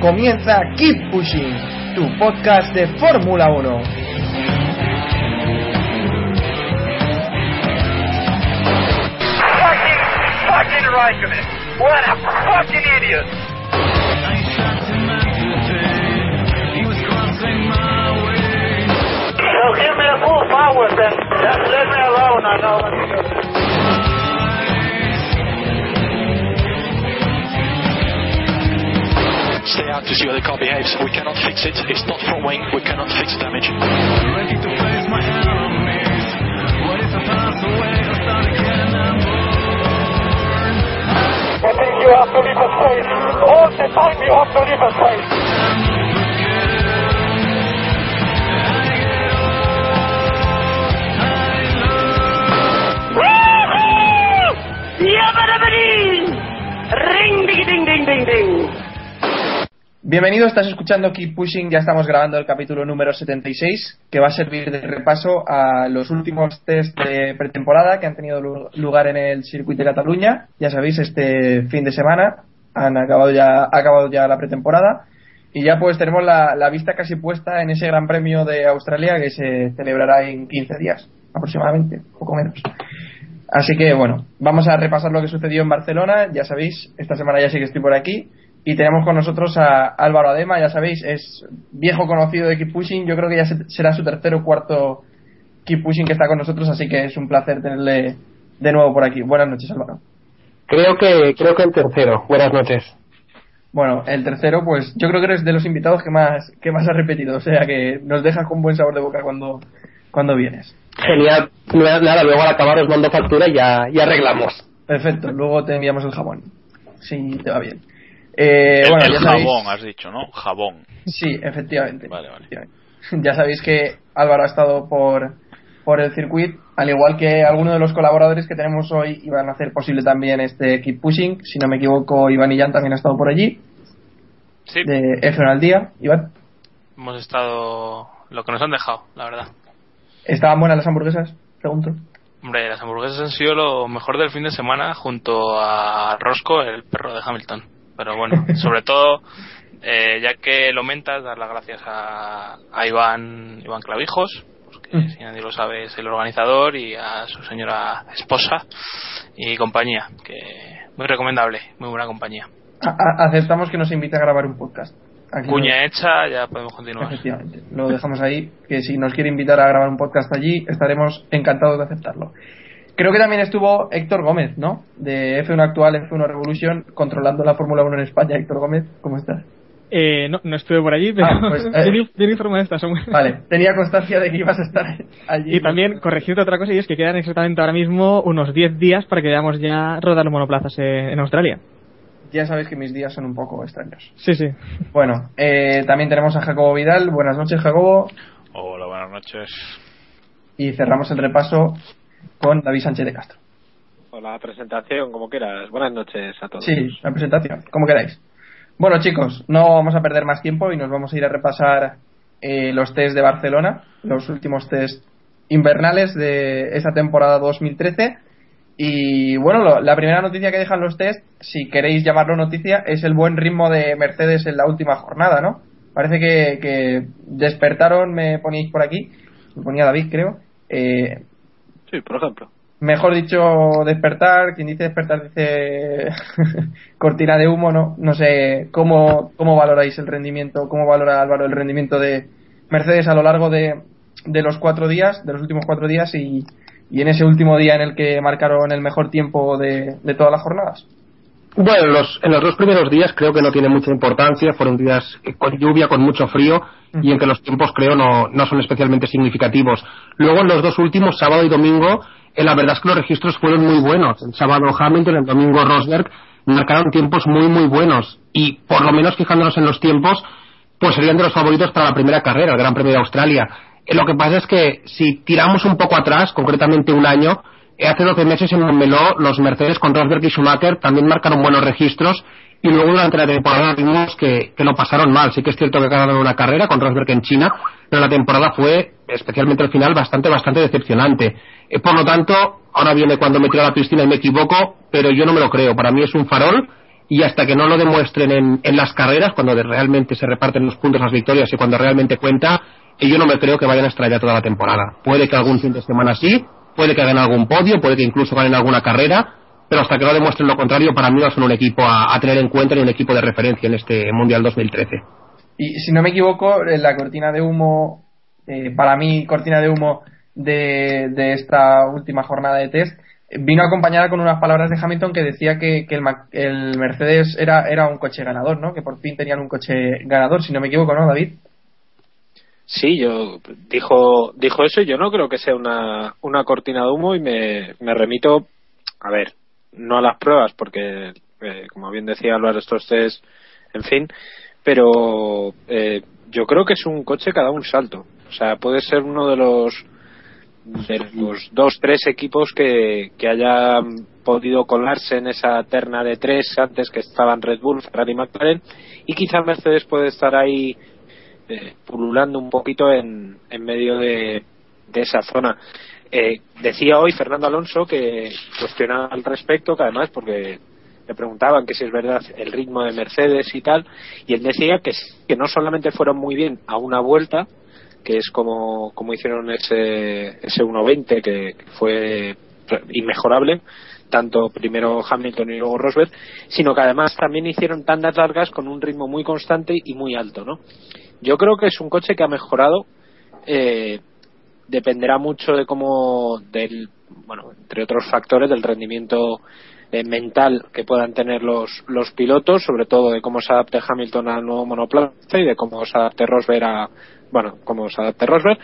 Comienza Keep Pushing, tu podcast de Fórmula 1. Fucking, fucking Raikkonen. What a fucking idiot. So give me a full power then. Just let me alone, I know stay out to see how the car behaves. We cannot fix it. It's not front wing. We cannot fix the damage. Ready to face my enemies. What if I think you have to leave a space. All the time you have to leave a space. Ring ding ding ding ding ding. Bienvenido, estás escuchando Keep Pushing, ya estamos grabando el capítulo número 76, que va a servir de repaso a los últimos test de pretemporada que han tenido lu- lugar en el circuito de Cataluña. Ya sabéis, este fin de semana han acabado ya, ha acabado ya la pretemporada y ya pues tenemos la, la vista casi puesta en ese Gran Premio de Australia que se celebrará en 15 días aproximadamente, poco menos. Así que bueno, vamos a repasar lo que sucedió en Barcelona. Ya sabéis, esta semana ya sí que estoy por aquí. Y tenemos con nosotros a Álvaro Adema, ya sabéis, es viejo conocido de Keep Pushing. Yo creo que ya se- será su tercero o cuarto Keep Pushing que está con nosotros, así que es un placer tenerle de nuevo por aquí. Buenas noches, Álvaro. Creo que creo que el tercero. Buenas noches. Bueno, el tercero, pues yo creo que eres de los invitados que más que más has repetido, o sea que nos dejas con buen sabor de boca cuando, cuando vienes. Genial. Nada, luego al acabar os mando factura y ya, ya arreglamos. Perfecto, luego te enviamos el jabón, si te va bien. Eh, El, bueno, el ya sabéis, jabón, has dicho, ¿no? Jabón. Sí, efectivamente. Vale, vale. Efectivamente. Ya sabéis que Álvaro ha estado por, por el circuito, al igual que algunos de los colaboradores que tenemos hoy iban a hacer posible también este Keep Pushing. Si no me equivoco, Iván y Jan también ha estado por allí, Sí, de F1 al día. Iván, hemos estado lo que nos han dejado, la verdad. ¿estaban buenas las hamburguesas? Pregunto. Hombre, las hamburguesas han sido lo mejor del fin de semana junto a Roscoe, el perro de Hamilton. Pero bueno, sobre todo, eh, ya que lo mentas, dar las gracias a, a Iván, Iván Clavijos, que Mm. si nadie lo sabe es el organizador, y a su señora esposa y compañía, que muy recomendable, muy buena compañía. A- aceptamos que nos invite a grabar un podcast. Aquí Cuña hecha, ya podemos continuar. Efectivamente, lo dejamos ahí, que si nos quiere invitar a grabar un podcast allí, estaremos encantados de aceptarlo. Creo que también estuvo Héctor Gómez, ¿no? De F1 Actual, F1 Revolution, controlando la Fórmula 1 en España. Héctor Gómez, ¿cómo estás? Eh, no, no estuve por allí, pero Ah, pues, eh. bien, Samuel. Vale, tenía constancia de que ibas a estar allí. Y también corregirte otra cosa, y es que quedan exactamente ahora mismo unos 10 días para que veamos ya rodar los monoplazas eh, en Australia. Ya sabes que mis días son un poco extraños. Sí, sí. Bueno, eh, también tenemos a Jacobo Vidal. Buenas noches, Jacobo. Hola, buenas noches. Y cerramos el repaso con David Sánchez de Castro. Hola, presentación, como quieras. Buenas noches a todos. Sí, la presentación, como queráis. Bueno, chicos, no vamos a perder más tiempo y nos vamos a ir a repasar eh, los test de Barcelona, los últimos test invernales de esta temporada 2013. Y bueno, lo- la primera noticia que dejan los test, si queréis llamarlo noticia, es el buen ritmo de Mercedes en la última jornada, ¿no? Parece que, que despertaron, me ponéis por aquí, me ponía David, creo. Eh, Sí, por ejemplo. mejor dicho despertar quien dice despertar dice cortina de humo no no sé cómo cómo valoráis el rendimiento cómo valora Álvaro el rendimiento de Mercedes a lo largo de, de los cuatro días de los últimos cuatro días y, y en ese último día en el que marcaron el mejor tiempo de, de todas las jornadas Bueno, en los, en los dos primeros días creo que no tiene mucha importancia. Fueron días con lluvia, con mucho frío y en que los tiempos creo no, no son especialmente significativos. Luego en los dos últimos, sábado y domingo, eh, la verdad es que los registros fueron muy buenos. El sábado Hamilton, el domingo Rosberg marcaron tiempos muy muy buenos y por lo menos fijándonos en los tiempos, pues serían de los favoritos para la primera carrera, el Gran Premio de Australia. Eh, lo que pasa es que si tiramos un poco atrás, concretamente un año, hace 12 meses en Montmeló los Mercedes con Rosberg y Schumacher también marcaron buenos registros y luego durante la temporada vimos que, que lo pasaron mal. Sí que es cierto que ganaron una carrera con Rosberg en China, pero la temporada fue, especialmente al final, bastante, bastante decepcionante. Eh, por lo tanto, ahora viene cuando me tiro a la piscina y me equivoco, pero yo no me lo creo. Para mí es un farol y hasta que no lo demuestren en, en las carreras, cuando realmente se reparten los puntos, las victorias y cuando realmente cuenta, eh, yo no me creo que vayan a estrellar toda la temporada. Puede que algún fin de semana sí, puede que hagan algún podio, puede que incluso ganen alguna carrera, pero hasta que no demuestren lo contrario, para mí no son un equipo a, tener en cuenta ni un equipo de referencia en este Mundial 2013. Y si no me equivoco, la cortina de humo, eh, para mí, cortina de humo de, de esta última jornada de test, vino acompañada con unas palabras de Hamilton que decía que, que el, el Mercedes era, era un coche ganador, ¿no? Que por fin tenían un coche ganador, si no me equivoco, ¿no, David? Sí, yo dijo dijo eso y yo no creo que sea una, una cortina de humo y me, me remito, a ver, no a las pruebas porque, eh, como bien decía Álvaro, estos test, en fin, pero eh, yo creo que es un coche que dado un salto. O sea, puede ser uno de los de los dos, tres equipos que, que hayan podido colarse en esa terna de tres antes que estaban Red Bull, Ferrari y McLaren y quizá Mercedes puede estar ahí eh, pululando un poquito en, en medio de, de esa zona. Eh, decía hoy Fernando Alonso que cuestionaba al respecto, que además porque le preguntaban que si es verdad el ritmo de Mercedes y tal, y él decía que, que no solamente fueron muy bien a una vuelta, que es como, como hicieron ese, ese 1.20 que, fue inmejorable, tanto primero Hamilton y luego Rosberg, sino que además también hicieron tandas largas con un ritmo muy constante y muy alto, ¿no? Yo creo que es un coche que ha mejorado, eh, dependerá mucho de cómo, del, bueno, entre otros factores, del rendimiento eh, mental que puedan tener los, los pilotos, sobre todo de cómo se adapte Hamilton al nuevo monoplaza y de cómo se adapte Rosberg a, bueno, cómo se adapte Rosberg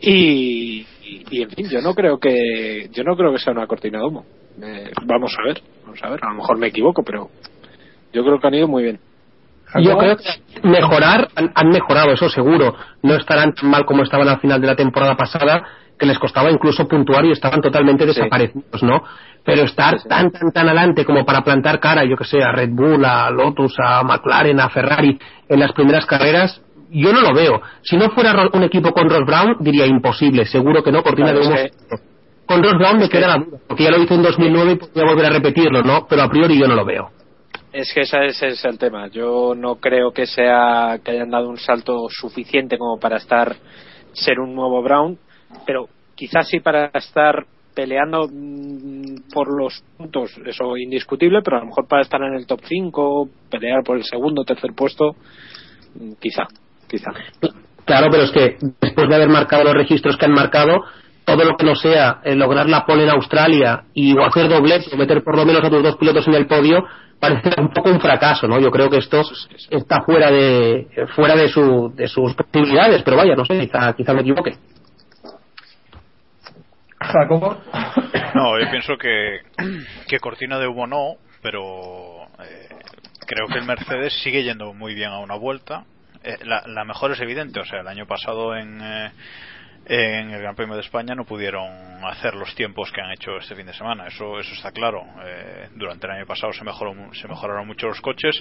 y, y, en fin, yo no creo que, yo no creo que sea una cortina de humo. Eh, vamos a ver, vamos a ver, a lo mejor me equivoco, pero yo creo que han ido muy bien. Yo creo que mejorar, han, han mejorado, eso seguro. No estarán tan mal como estaban al final de la temporada pasada, que les costaba incluso puntuar y estaban totalmente desaparecidos, ¿no? Pero estar tan, tan, tan adelante como para plantar cara, yo que sé, a Red Bull, a Lotus, a McLaren, a Ferrari en las primeras carreras, yo no lo veo. Si no fuera un equipo con Ross Brown, diría imposible, seguro que no, cortina Claro, de humo. es Con Ross Brown me queda la duda, porque ya lo hizo en 2009 y podría volver a repetirlo, ¿no? Pero a priori yo no lo veo. Es que ese, ese es el tema. Yo no creo que sea que hayan dado un salto suficiente como para estar ser un nuevo Brown, pero quizás sí para estar peleando mm, por los puntos, eso indiscutible, pero a lo mejor para estar en el top 5, pelear por el segundo, tercer puesto, mm, quizá, quizá. Claro, pero es que después de haber marcado los registros que han marcado, todo lo que no sea eh, lograr la pole en Australia y o hacer doblete o meter por lo menos a tus dos pilotos en el podio parece un poco un fracaso, ¿no? Yo creo que esto está fuera de fuera de, su, de sus posibilidades, pero vaya, no sé, quizá, quizá me equivoque. Jacobo. No, yo pienso que, que cortina de humo no, pero eh, creo que el Mercedes sigue yendo muy bien a una vuelta. Eh, la, la mejor es evidente, o sea, el año pasado en, eh, en el Gran Premio de España no pudieron hacer los tiempos que han hecho este fin de semana, eso, eso está claro. Eh, durante el año pasado se, mejoró, se mejoraron mucho los coches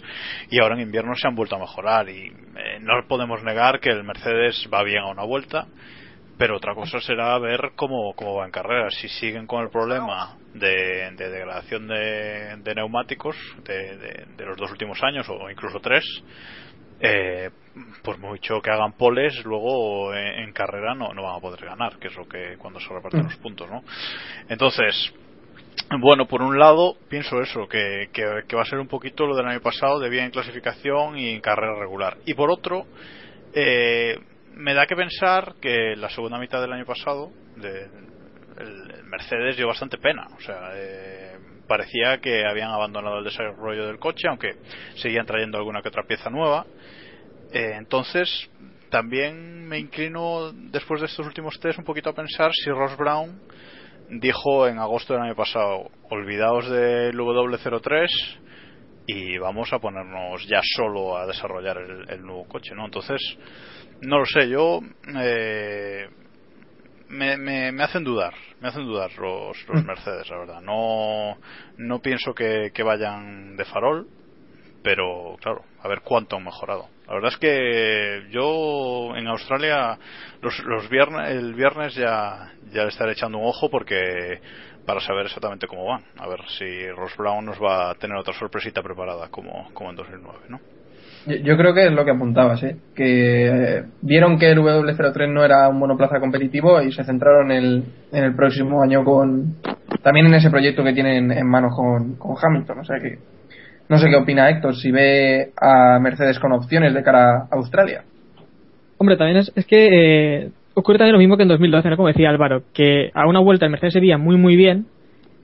y ahora en invierno se han vuelto a mejorar y eh, no podemos negar que el Mercedes va bien a una vuelta pero otra cosa será ver cómo, va en carrera. Si siguen con el problema de, de degradación de, de neumáticos de- de los dos últimos años o incluso tres, eh, por mucho que hagan poles, luego en, en carrera no, no van a poder ganar, que es lo que cuando se reparten los puntos, ¿no? Entonces, bueno, por un lado, pienso eso, que, que, que va a ser un poquito lo del año pasado, de bien en clasificación y en carrera regular. Y por otro, eh, me da que pensar que la segunda mitad del año pasado de, el, el Mercedes dio bastante pena. O sea, eh, parecía que habían abandonado el desarrollo del coche, aunque seguían trayendo alguna que otra pieza nueva. Eh, entonces, también me inclino, después de estos últimos test, un poquito a pensar si Ross Brown dijo en agosto del año pasado, olvidaos del W03 y vamos a ponernos ya solo a desarrollar el, el nuevo coche, ¿no? Entonces, no lo sé, yo eh, me, me, me, hacen dudar, me hacen dudar los, los Mercedes, la verdad. No, no pienso que, que vayan de farol, pero claro, a ver cuánto han mejorado. La verdad es que yo en Australia los, los viernes, el viernes ya, ya le estaré echando un ojo porque para saber exactamente cómo van. A ver si Ross Brown nos va a tener otra sorpresita preparada como, como en 2009, ¿no? Yo creo que es lo que apuntabas, ¿eh? que vieron que el W03 no era un monoplaza competitivo y se centraron en el, en el próximo año con también en ese proyecto que tienen en manos con, con Hamilton. O sea que no sé qué opina Héctor, si ve a Mercedes con opciones de cara a Australia. Hombre, también es, es que eh, ocurre también lo mismo que en 2012, ¿no? como decía Álvaro, que a una vuelta el Mercedes se veía muy muy bien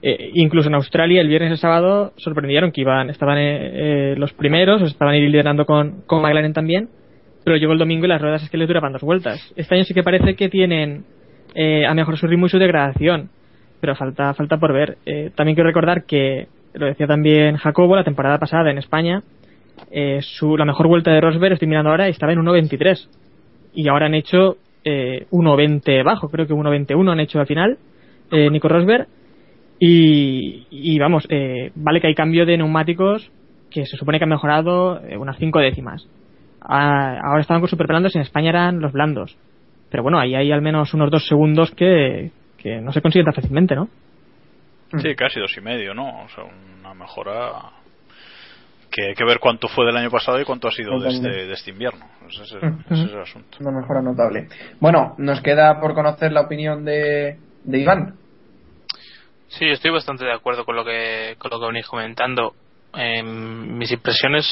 eh, incluso en Australia el viernes y sábado sorprendieron que iban estaban eh, los primeros estaban liderando con, con McLaren también pero llegó el domingo y las ruedas es que les duraban dos vueltas. Este año sí que parece que tienen eh, a mejor su ritmo y su degradación pero falta falta por ver. Eh, también quiero recordar que lo decía también Jacobo la temporada pasada en España eh, su, la mejor vuelta de Rosberg estoy mirando ahora estaba en 1.23 y ahora han hecho eh, 1.20 bajo creo que 1.21 han hecho al final eh, Nico Rosberg y, y vamos, eh, vale que hay cambio de neumáticos que se supone que han mejorado eh, unas 5 décimas. Ah, ahora estaban con super blandos y en España eran los blandos. Pero bueno, ahí hay al menos unos dos segundos que, que no se consiguen tan fácilmente, ¿no? Sí, casi dos y medio, ¿no? O sea, una mejora que hay que ver cuánto fue del año pasado y cuánto ha sido de este, de este invierno. Ese es, el, ese es el asunto. Una mejora notable. Bueno, nos queda por conocer la opinión de, de Iván. Sí, estoy bastante de acuerdo con lo que, con lo que venís comentando. Eh, mis impresiones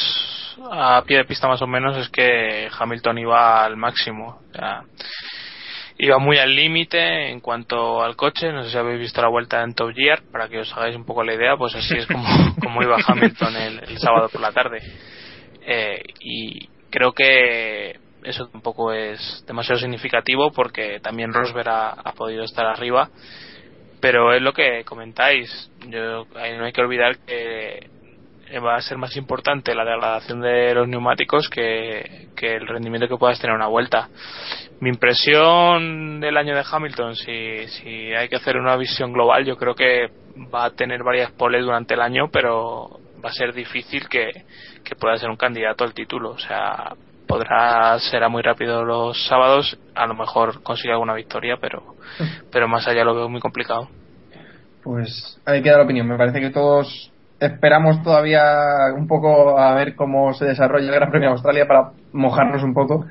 a pie de pista más o menos es que Hamilton iba al máximo. O sea, iba muy al límite en cuanto al coche. No sé si habéis visto la vuelta en Top Gear, para que os hagáis un poco la idea, pues así es como, como iba Hamilton el, el, sábado por la tarde. Eh, y creo que eso tampoco es demasiado significativo porque también Rosberg ha, ha podido estar arriba pero es lo que comentáis. Yo, no hay que olvidar que va a ser más importante la degradación de los neumáticos que, que el rendimiento que puedas tener una vuelta. Mi impresión del año de Hamilton, si, si hay que hacer una visión global, yo creo que va a tener varias poles durante el año, pero va a ser difícil que, que pueda ser un candidato al título. O sea, podrá ser a muy rápido los sábados, a lo mejor consigue alguna victoria, pero, pero más allá lo veo muy complicado. Pues ahí queda la opinión. Me parece que todos esperamos todavía un poco a ver cómo se desarrolla el Gran Premio de Australia para mojarnos un poco,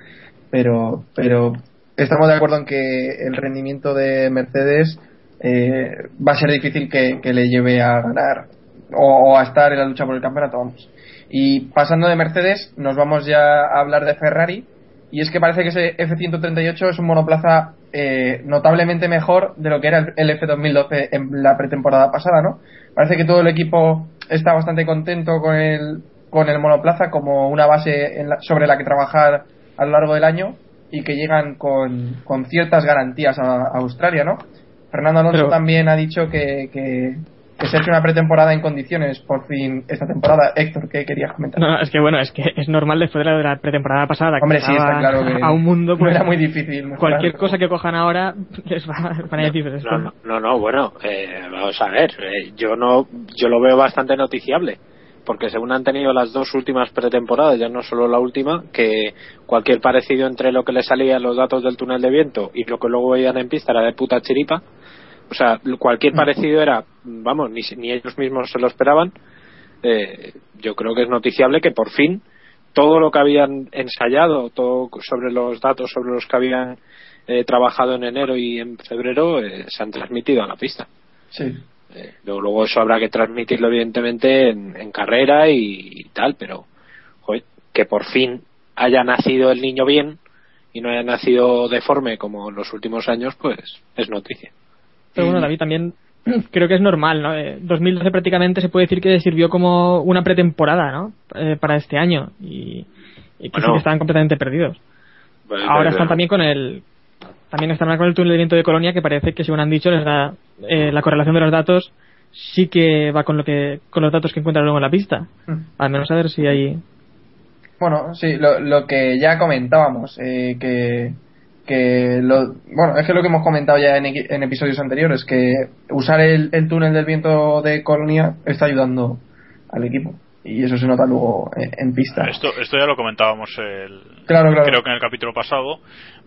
pero, pero estamos de acuerdo en que el rendimiento de Mercedes eh, va a ser difícil que, que le lleve a ganar o, o, a estar en la lucha por el campeonato, vamos. Y pasando de Mercedes, nos vamos ya a hablar de Ferrari. Y es que parece que ese F-138 es un monoplaza eh, notablemente mejor de lo que era el F-2012 en la pretemporada pasada, ¿no? Parece que todo el equipo está bastante contento con el, con el monoplaza como una base en la, sobre la que trabajar a lo largo del año y que llegan con, con ciertas garantías a, a, Australia, ¿no? Fernando Alonso Pero... también ha dicho que, que, que se ha hecho una pretemporada en condiciones por fin esta temporada. Héctor, ¿qué querías comentar? No, es que bueno, es que es normal después de la pretemporada pasada. Hombre, sí, está claro que a un mundo pues, no era muy difícil. Mejorar. Cualquier cosa que cojan ahora les va, van a decir no, no, no, no, bueno, eh, vamos a ver, eh, yo no, yo lo veo bastante noticiable. Porque según han tenido las dos últimas pretemporadas, ya no solo la última, que cualquier parecido entre lo que le salía en los datos del túnel de viento y lo que luego veían en pista era de puta chiripa o sea, cualquier parecido era, vamos, ni, ni ellos mismos se lo esperaban. Eh, yo creo que es noticiable que por fin todo lo que habían ensayado, todo sobre los datos sobre los que habían eh, trabajado en enero y en febrero, eh, se han transmitido a la pista. Sí. Luego, luego, eso habrá que transmitirlo evidentemente en, en carrera y, y, tal, pero joder, que por fin haya nacido el niño bien y no haya nacido deforme como en los últimos años, pues es noticia. Pero bueno, David, también creo que es normal, ¿no? Eh, 2012 prácticamente se puede decir que sirvió como una pretemporada, ¿no? Eh, para este año y, y que, bueno, sí que estaban completamente perdidos. Ahora están también con el también están con el túnel de viento de Colonia que parece que según han dicho les da eh, la correlación de los datos sí que va con lo que con los datos que encuentra luego en la pista. Mm. Al menos a ver si hay. Bueno, sí, lo, lo que ya comentábamos, eh, que, que lo, bueno, es que lo que hemos comentado ya en, en episodios anteriores, que usar el, el túnel del viento de Colonia está ayudando al equipo. Y eso se nota luego en, en pista. Esto, esto ya lo comentábamos el, Claro, claro. creo que en el capítulo pasado,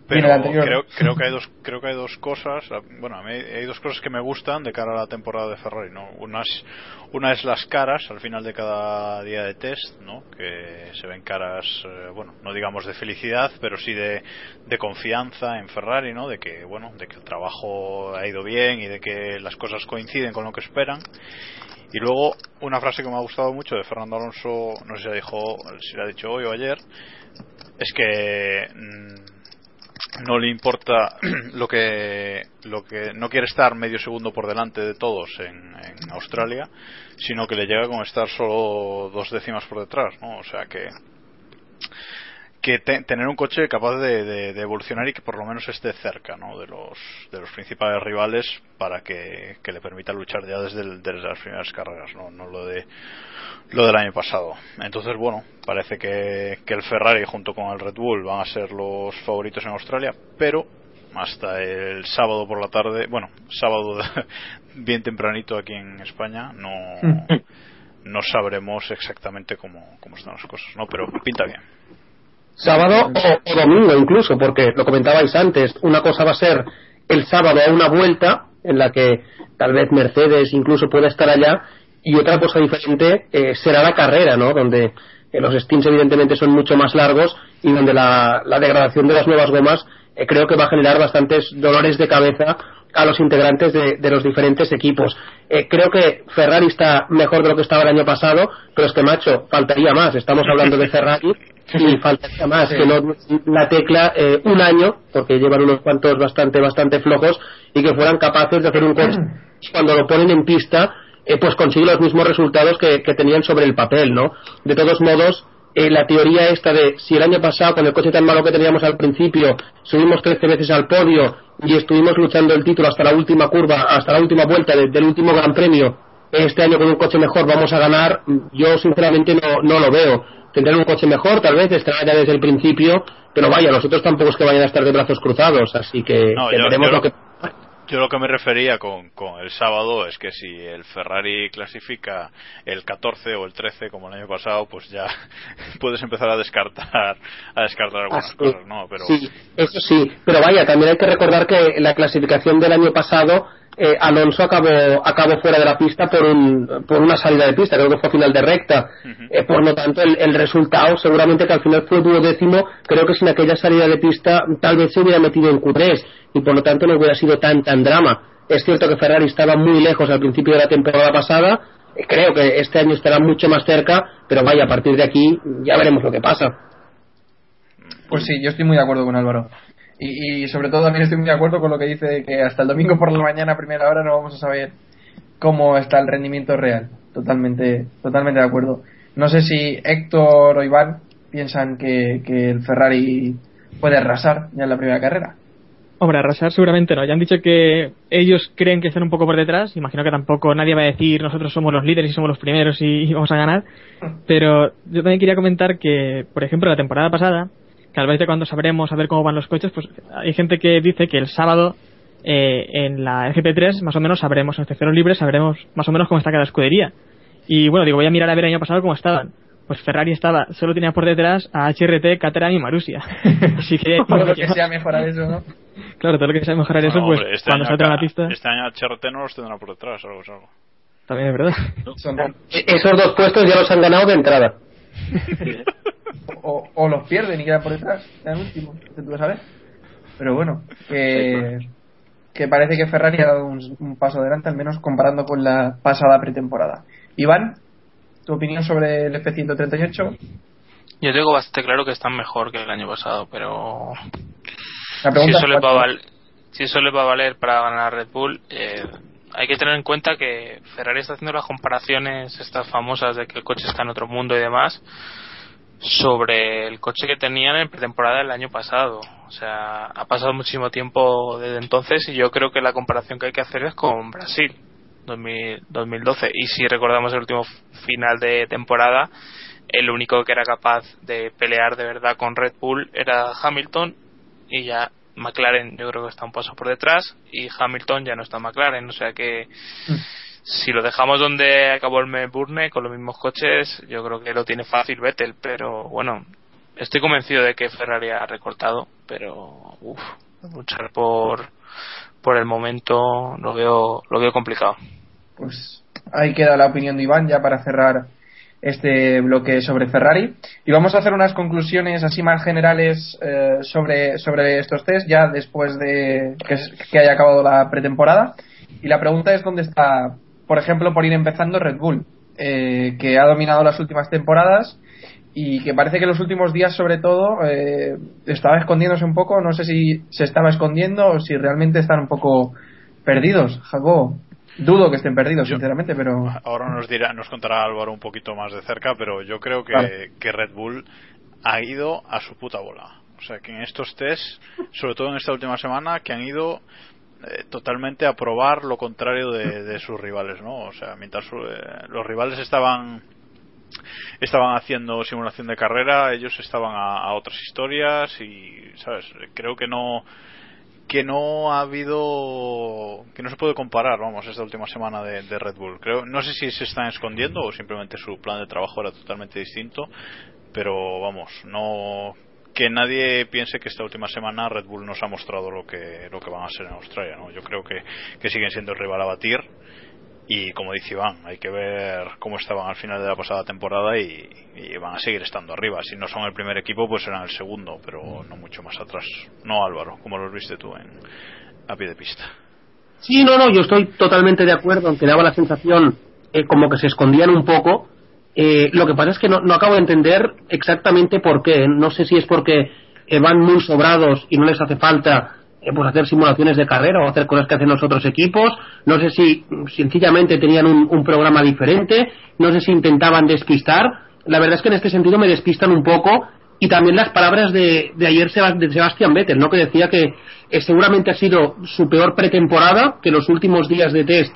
pero creo, creo que hay dos creo que hay dos cosas, bueno, a mí hay dos cosas que me gustan de cara a la temporada de Ferrari, ¿no? Una es, una es las caras al final de cada día de test, ¿no? Que se ven caras, eh, bueno, no digamos de felicidad, pero sí de, de confianza en Ferrari, ¿no? De que, bueno, de que el trabajo ha ido bien y de que las cosas coinciden con lo que esperan. Y luego, una frase que me ha gustado mucho de Fernando Alonso, no sé si la dijo, si la ha dicho hoy o ayer, es que mm, no le importa lo que lo que no quiere estar medio segundo por delante de todos en, en Australia, sino que le llega con estar solo dos décimas por detrás, ¿no? O sea que que te- tener un coche capaz de, de- de evolucionar y que por lo menos esté cerca ¿no? de los de los principales rivales para que, que le permita luchar ya desde, el- desde las primeras carreras no, no lo de lo del año pasado. Entonces bueno parece que, que el Ferrari junto con el Red Bull van a ser los favoritos en Australia pero hasta el sábado por la tarde bueno sábado bien tempranito aquí en España no no sabremos exactamente cómo, cómo están las cosas no pero pinta bien Sábado o, o domingo incluso, porque lo comentabais antes, una cosa va a ser el sábado a una vuelta en la que tal vez Mercedes incluso pueda estar allá y otra cosa diferente eh, será la carrera, ¿no? Donde eh, los stints evidentemente son mucho más largos y donde la, la degradación de las nuevas gomas eh, creo que va a generar bastantes dolores de cabeza a los integrantes de, de los diferentes equipos. Eh, creo que Ferrari está mejor de lo que estaba el año pasado, pero es que macho, faltaría más. Estamos hablando de Ferrari y faltaría más que no la tecla eh, un año, porque llevan unos cuantos bastante, bastante flojos, y que fueran capaces de hacer un coche cuando lo ponen en pista, eh, pues consigue los mismos resultados que, que tenían sobre el papel, ¿no? De todos modos, eh, la teoría esta de si el año pasado con el coche tan malo que teníamos al principio subimos 13 veces al podio y estuvimos luchando el título hasta la última curva, hasta la última vuelta de- del último Gran Premio, este año con un coche mejor vamos a ganar, yo sinceramente no, no lo veo. Tendrán un coche mejor, tal vez estarán ya desde el principio, pero vaya, los otros tampoco es que vayan a estar de brazos cruzados, así que, No, que yo- lo que Yo lo que me refería con, con el sábado es que si el Ferrari clasifica el 14 o el 13 como el año pasado, pues ya puedes empezar a descartar a descartar algunas Ah, cosas, ¿no? Pero Sí, eso sí, pero vaya, también hay que recordar que la clasificación del año pasado eh, Alonso acabó, acabó fuera de la pista por, un, por una salida de pista, creo que fue a final de recta. Eh, por lo tanto, el, el resultado seguramente que al final fue duodécimo, creo que sin aquella salida de pista tal vez se hubiera metido en Q3 y por lo tanto no hubiera sido tan tan drama. Es cierto que Ferrari estaba muy lejos al principio de la temporada pasada, eh, creo que este año estará mucho más cerca, pero vaya, a partir de aquí ya veremos lo que pasa. Pues sí, yo estoy muy de acuerdo con Álvaro. Y, y sobre todo también estoy muy de acuerdo con lo que dice de que hasta el domingo por la mañana a primera hora no vamos a saber cómo está el rendimiento real. Totalmente, totalmente de acuerdo. No sé si Héctor o Iván piensan que, que el Ferrari puede arrasar ya en la primera carrera. Hombre, arrasar seguramente no. Ya han dicho que ellos creen que están un poco por detrás. Imagino que tampoco nadie va a decir nosotros somos los líderes y somos los primeros y, y vamos a ganar. Pero yo también quería comentar que, por ejemplo, la temporada pasada, que al vez de cuando sabremos a ver cómo van los coches, pues hay gente que dice que el sábado eh, en la GP3 más o menos sabremos, en los terceros libres sabremos más o menos cómo está cada escudería. Y bueno, digo, voy a mirar a ver el año pasado cómo estaban. Pues Ferrari estaba, solo tenía por detrás a HRT, Caterham y Marusia. Así que, Todo lo que sea mejorar eso, ¿no? Claro, todo lo que sea mejorar eso, pues hombre, este cuando año salten a la pista, Este año HRT no los tendrá por detrás, algo es algo. también es verdad. E- Esos dos puestos ya los han ganado de entrada. O, o los pierden y quedan por detrás, quedan últimos, que tú lo sabes. Pero bueno, que, que parece que Ferrari ha dado un, un paso adelante, al menos comparando con la pasada pretemporada. Iván, tu opinión sobre el F-138. Yo tengo bastante claro que están mejor que el año pasado, pero La si eso, es les va a cuál- val- si eso les va a valer para ganar a Red Bull, eh, hay que tener en cuenta que Ferrari está haciendo las comparaciones estas famosas de que el coche está en otro mundo y demás sobre el coche que tenían en pretemporada del año pasado. O sea, ha pasado muchísimo tiempo desde entonces y yo creo que la comparación que hay que hacer es con Brasil. 2000, 2012. Y si recordamos el último final de temporada, el único que era capaz de pelear de verdad con Red Bull era Hamilton y ya McLaren yo creo que está un paso por detrás y Hamilton ya no está en McLaren, o sea que si lo dejamos donde acabó el Melbourne con los mismos coches, yo creo que lo tiene fácil Vettel, pero bueno, estoy convencido de que Ferrari ha recortado, pero uff, luchar por por el momento lo veo lo veo complicado. Pues ahí queda la opinión de Iván ya para cerrar este bloque sobre Ferrari. Y vamos a hacer unas conclusiones así más generales eh, sobre, sobre estos test ya después de que, haya acabado la pretemporada. Y la pregunta es dónde está por ejemplo por ir empezando Red Bull eh, que ha dominado las últimas temporadas y que parece que en los últimos días sobre todo eh, estaba escondiéndose un poco. No sé si se estaba escondiendo o si realmente están un poco perdidos. Jacobo Dudo que estén perdidos, sinceramente, pero. Ahora nos dirá, nos contará Álvaro un poquito más de cerca, pero yo creo que, que Red Bull ha ido a su puta bola. O sea, que en estos test, sobre todo en esta última semana, que han ido eh, totalmente a probar lo contrario de, de, sus rivales, ¿no? O sea, mientras eh, los rivales estaban estaban haciendo simulación de carrera, ellos estaban a, a otras historias y, ¿sabes? Creo que no que no ha habido que no se puede comparar vamos esta última semana de, Red Bull. Creo no sé si se están escondiendo o simplemente su plan de trabajo era totalmente distinto pero vamos no que nadie piense que esta última semana Red Bull nos ha mostrado lo que lo que van a ser en Australia no yo creo que, que siguen siendo el rival a batir y como dice Iván, hay que ver cómo estaban al final de la pasada temporada y, van a seguir estando arriba. Si no son el primer equipo, pues serán el segundo, pero no mucho más atrás. No Álvaro, como los viste tú en, a pie de pista. Sí, no, no, yo estoy totalmente de acuerdo, aunque daba la sensación eh, como que se escondían un poco. Eh, lo que pasa es que no, no, acabo de entender exactamente por qué. No sé si es porque eh, van muy sobrados y no les hace falta pues hacer simulaciones de carrera o hacer cosas que hacen los otros equipos. No sé si sencillamente tenían un, un, programa diferente, no sé si intentaban despistar. La verdad es que en este sentido me despistan un poco. Y también las palabras de, de ayer de Sebastián Vettel, ¿no? que decía que eh, seguramente ha sido su peor pretemporada, que los últimos días de test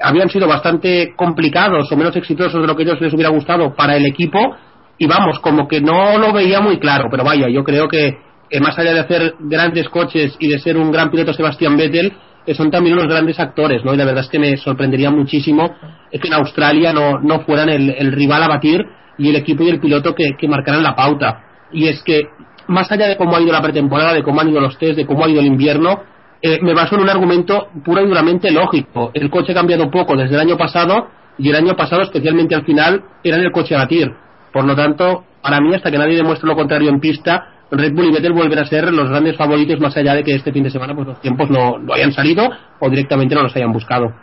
habían sido bastante complicados o menos exitosos de lo que ellos les hubiera gustado para el equipo. Y vamos, como que no lo veía muy claro, pero vaya, yo creo que eh, más allá de hacer grandes coches y de ser un gran piloto Sebastián Vettel, eh, son también unos grandes actores, ¿no? Y la verdad es que me sorprendería muchísimo que en Australia no, no fueran el, el, rival a batir y el equipo y el piloto que, que, marcaran la pauta. Y es que, más allá de cómo ha ido la pretemporada, de cómo han ido los test, de cómo ha ido el invierno, eh, me baso en un argumento pura y duramente lógico. El coche ha cambiado poco desde el año pasado y el año pasado, especialmente al final, era el coche a batir. Por lo tanto, para mí, hasta que nadie demuestre lo contrario en pista, Red Bull y Vettel vuelven a ser los grandes favoritos más allá de que este fin de semana pues los tiempos no, no hayan salido o directamente no los hayan buscado.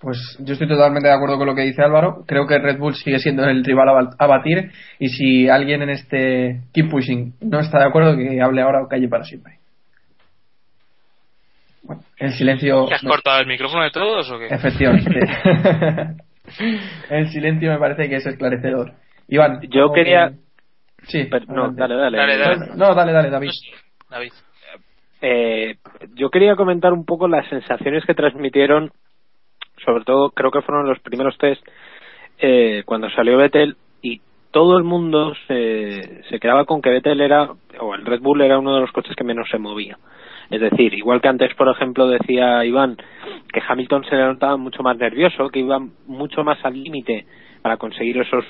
Pues yo estoy totalmente de acuerdo con lo que dice Álvaro. Creo que Red Bull sigue siendo el rival a batir y si alguien en este Keep Pushing no está de acuerdo, que hable ahora o calle para siempre. Bueno, el silencio. ¿Has no... cortado el micrófono de todos o qué? Efectivamente. el silencio me parece que es esclarecedor. Iván. Yo quería. Que... Sí, Pero, no, dale, dale. Dale, dale. No, dale, dale, David. David. Eh, yo quería comentar un poco las sensaciones que transmitieron, sobre todo creo que fueron los primeros test, eh, cuando salió Vettel y todo el mundo se, se quedaba con que Vettel era, o el Red Bull era uno de los coches que menos se movía. Es decir, igual que antes, por ejemplo, decía Iván que Hamilton se le notaba mucho más nervioso, que iba mucho más al límite para conseguir esos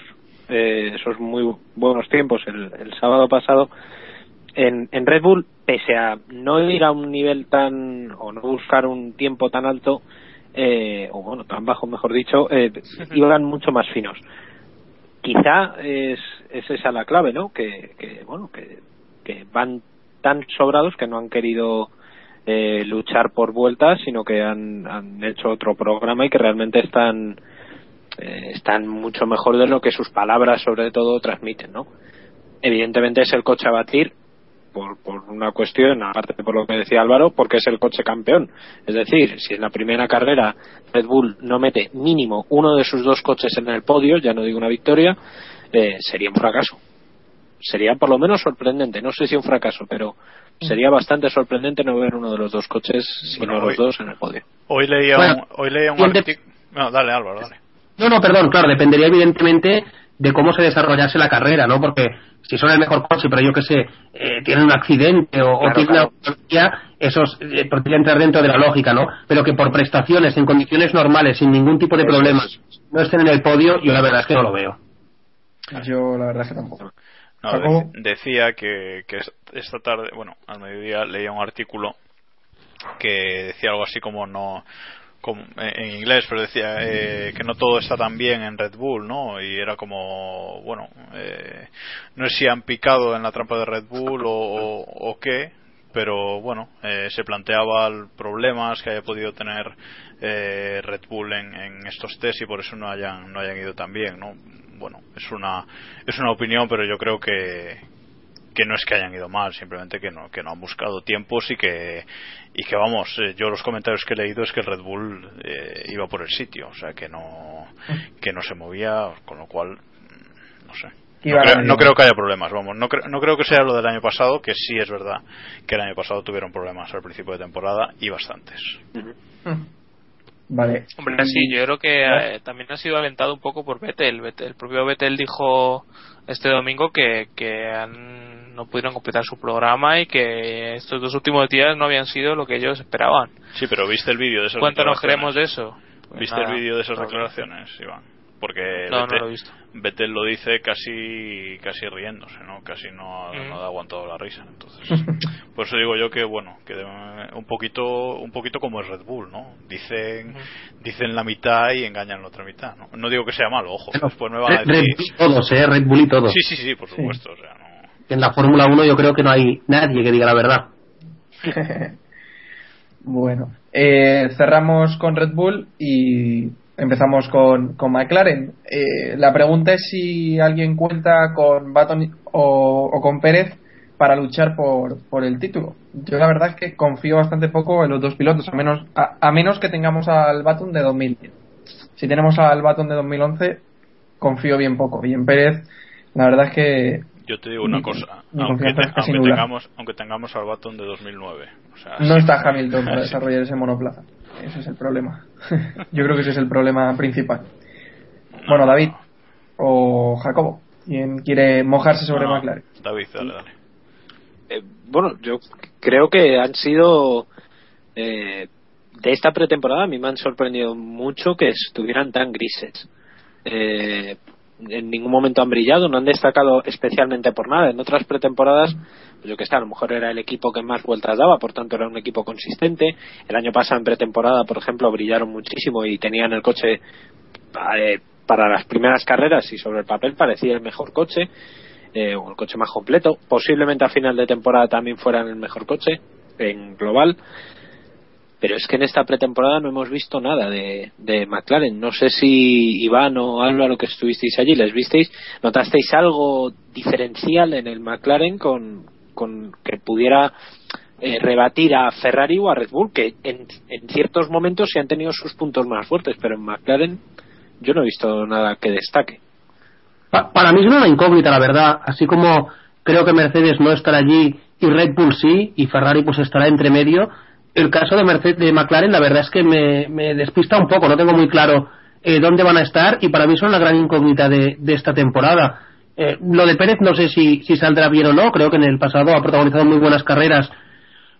eh, esos muy buenos tiempos el, el sábado pasado en, en, Red Bull pese a no ir a un nivel tan o no buscar un tiempo tan alto eh, o bueno tan bajo mejor dicho eh, iban mucho más finos. Quizá es, es esa la clave no que, que bueno que, que van tan sobrados que no han querido eh, luchar por vueltas sino que han, han hecho otro programa y que realmente están eh, están mucho mejor de lo que sus palabras sobre todo transmiten no evidentemente es el coche a batir por, por una cuestión aparte por lo que decía Álvaro porque es el coche campeón. Es decir si en la primera carrera Red Bull no mete mínimo uno de sus dos coches en el podio ya no digo una victoria eh, sería un fracaso. Sería por lo menos sorprendente. No sé si un fracaso pero sería bastante sorprendente no ver uno de los dos coches sino bueno, hoy, los dos en el podio. hoy leía bueno, un, hoy leía un artículo No, dale, Álvaro, dale. No, no, perdón, claro, dependería evidentemente de cómo se desarrollase la carrera, ¿no? Porque si son el mejor coche, pero yo que sé, eh, tienen un accidente o, o Claro, tienen claro. una esos eh, podría entrar dentro de la lógica, ¿no? Pero que por prestaciones, en condiciones normales, sin ningún tipo de Eso problemas, no estén en el podio, yo la verdad es que no lo veo. Yo la verdad es que tampoco. No, de- decía que, que es- esta tarde, bueno, al mediodía leía un artículo que decía algo así como no como, en en inglés, pero decía eh, que no todo está tan bien en Red Bull, ¿no? Y era como, bueno, eh, no sé si han picado en la trampa de Red Bull o qué, pero bueno, eh, se planteaba problemas que haya podido tener eh, Red Bull en, en estos test y por eso no hayan, no hayan ido tan bien, ¿no? Bueno, es una, es una opinión, pero yo creo que, que no es que hayan ido mal, simplemente que no, que no han buscado tiempos y que, y que vamos, eh, yo los comentarios que he leído es que el Red Bull eh, iba por el sitio, o sea que no, que no se movía, con lo cual, mm, no sé. No creo, ganando. no creo que haya problemas, vamos. No, creo- no creo que sea lo del año pasado, que sí es verdad que el año pasado tuvieron problemas al principio de temporada y bastantes. Vale. Hombre, sí, yo creo que eh, también ha sido alentado un poco por Vettel. Vettel- El propio Vettel dijo este domingo que, que han- no pudieron completar su programa y que estos dos últimos días no habían sido lo que ellos esperaban. Sí, pero ¿viste el vídeo de esas ¿Cuánto nos declaraciones? creemos de eso? Pues ¿Viste nada. el vídeo de esas No, declaraciones, Iván? Porque No, lo he visto. Vettel lo dice casi casi riéndose, ¿no? Casi no, Mm. no ha aguantado la risa. Entonces, por eso digo yo que bueno, que de- un poquito un poquito como el Red Bull, ¿no? Dicen dicen la mitad y engañan la otra mitad, ¿no? No digo que sea malo, ojo. Después me van a Red, Red decir Bull y todos, ¿eh? Red Bull y todos. Sí, sí, sí, por supuesto, o sea. En la Fórmula 1 yo creo que no hay nadie que diga la verdad. bueno, eh, cerramos con Red Bull y empezamos con, con McLaren. Eh, la pregunta es si alguien cuenta con Baton o, con Pérez para luchar por, por el título. Yo la verdad es que confío bastante poco en los dos pilotos, a menos, a, a menos que tengamos al Baton de 2010. Si tenemos al Baton de 2011, confío bien poco. Y en Pérez, la verdad es que Yo te digo una cosa, mi aunque, te- tengamos aunque tengamos al Baton de 2009, o sea, no sí. está Hamilton para desarrollar ese monoplaza. Ese es el problema. Yo creo que ese es el problema principal. Bueno, David o Jacobo, ¿quién quiere mojarse sobre no, McLaren? David, dale, dale. Eh, bueno, yo creo que han sido eh, de esta pretemporada a mí me han sorprendido mucho que estuvieran tan grises. Eh, en ningún momento han brillado, no han destacado especialmente por nada. En otras pretemporadas, pues yo que sé, a lo mejor era el equipo que más vueltas daba, por tanto era un equipo consistente. El año pasado en pretemporada, por ejemplo, brillaron muchísimo y tenían el coche eh, para las primeras carreras y sobre el papel parecía el mejor coche eh, o el coche más completo. Posiblemente a final de temporada también fueran el mejor coche en global. Pero es que en esta pretemporada no hemos visto nada de, de McLaren. No sé si Iván o Álvaro que estuvisteis allí, les visteis, notasteis algo diferencial en el McLaren con, con que pudiera eh, rebatir a Ferrari o a Red Bull, que en, en ciertos momentos sí han tenido sus puntos más fuertes, pero en McLaren yo no he visto nada que destaque. Pa- para mí es una incógnita, la verdad. Así como creo que Mercedes no estará allí y Red Bull sí, y Ferrari pues estará entre medio. El caso de, Mercedes, de McLaren, la verdad es que me, me despista un poco. No tengo muy claro eh, dónde van a estar y para mí son la gran incógnita de, de esta temporada. Eh, lo de Pérez no sé si, si saldrá bien o no. Creo que en el pasado ha protagonizado muy buenas carreras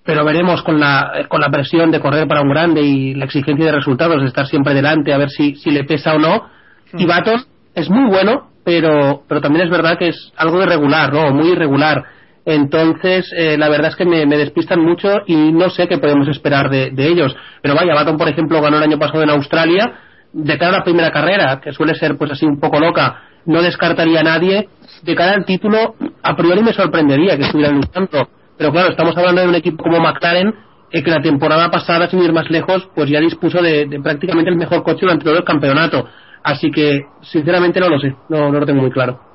pero veremos con la, eh, con la presión de correr para un grande y la exigencia de resultados, de estar siempre delante, a ver si, si le pesa o no. Y Baton es muy bueno, pero, pero también es verdad que es algo irregular, ¿no? Muy irregular. Entonces, eh, la verdad es que me, despistan mucho y no sé qué podemos esperar de, ellos. Pero vaya, Baton, por ejemplo, ganó el año pasado en Australia. De cara a la primera carrera, que suele ser pues así un poco loca, no descartaría a nadie. De cara al título, a priori me sorprendería que estuvieran luchando. Pero claro, estamos hablando de un equipo como McLaren, eh, que la temporada pasada, sin ir más lejos, pues ya dispuso de, de prácticamente el mejor coche durante todo el campeonato. Así que, sinceramente, no lo sé, no lo tengo muy claro.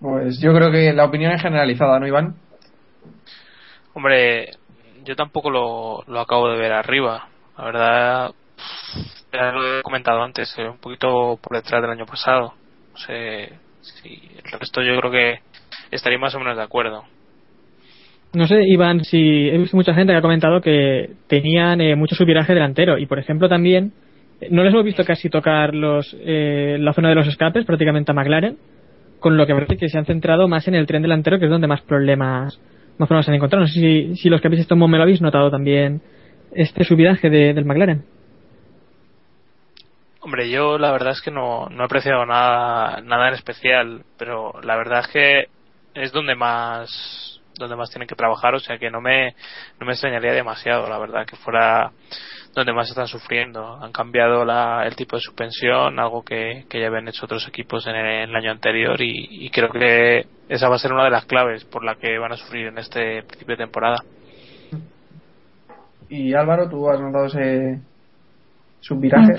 Pues yo creo que la opinión es generalizada, ¿no, Iván? Hombre, yo tampoco lo, lo acabo de ver arriba. La verdad, ya lo he comentado antes, eh, un poquito por detrás del año pasado. No sé si el resto yo creo que estaría más o menos de acuerdo. No sé, Iván, si he visto mucha gente que ha comentado que tenían eh, mucho subviraje delantero y, por ejemplo, también no les hemos visto casi tocar los, eh, la zona de los escapes prácticamente a McLaren, con lo que parece que se han centrado más en el tren delantero, que es donde más problemas, más problemas se han encontrado. No sé si, si los que habéis visto en Monmelo habéis notado también este subidaje de, del McLaren. Hombre, yo la verdad es que no, no he apreciado nada, nada en especial, pero la verdad es que es donde más donde más tienen que trabajar, o sea que no me, no me extrañaría demasiado, la verdad, que fuera donde más están sufriendo. Han cambiado la, el tipo de suspensión, algo que, que ya habían hecho otros equipos en el, año anterior y, y, creo que esa va a ser una de las claves por la que van a sufrir en este principio de temporada. ¿Y Álvaro, tú has notado ese subviraje?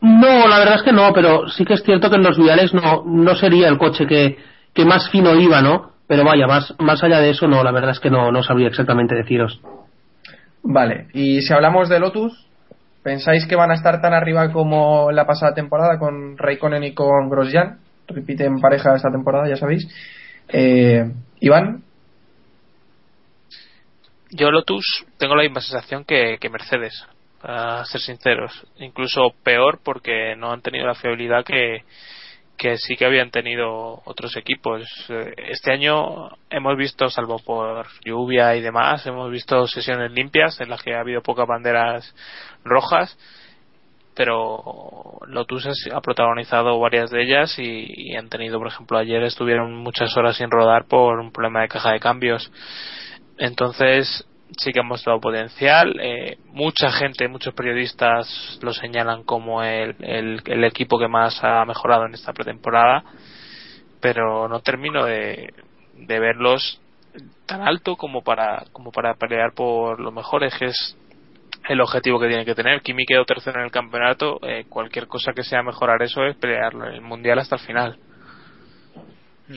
No, la verdad es que no, pero sí que es cierto que en los viales no, no sería el coche que, que más fino iba, ¿no? Pero vaya, más, más allá de eso, no, la verdad es que no, no sabría exactamente deciros. Vale, y si hablamos de Lotus, ¿pensáis que van a estar tan arriba como la pasada temporada con Raikkonen y con Grosjean? Repiten pareja esta temporada, ya sabéis. Eh, Iván. Yo Lotus tengo la misma sensación que, que Mercedes, a ser sinceros. Incluso peor porque no han tenido la fiabilidad que, que sí que habían tenido otros equipos. Eh, este año hemos visto, salvo por lluvia y demás, hemos visto sesiones limpias en las que ha habido pocas banderas rojas, pero Lotus ha protagonizado varias de ellas y, y han tenido, por ejemplo, ayer estuvieron muchas horas sin rodar por un problema de caja de cambios. Entonces, sí que ha mostrado potencial. Eh, mucha gente, muchos periodistas lo señalan como el, el, el, equipo que más ha mejorado en esta pretemporada, pero no termino de, de verlos tan alto como para, como para pelear por los mejores, que es el objetivo que tiene que tener. Kimi quedó tercero en el campeonato, eh, cualquier cosa que sea mejorar eso es pelearlo en el mundial hasta el final.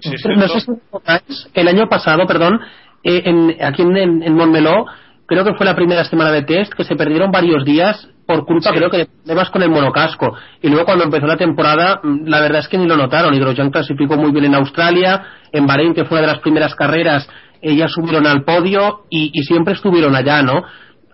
Sí, no sé si el año pasado, perdón, en, aquí en, en, Montmeló, creo que fue la primera semana de test, que se perdieron varios días por culpa, sí. creo que de problemas con el monocasco. Y luego cuando empezó la temporada, mm, la verdad es que ni lo notaron. Y Grosjean clasificó muy bien en Australia, en Bahrein, que fue una de las primeras carreras, ellas subieron al podio y, y siempre estuvieron allá, ¿no?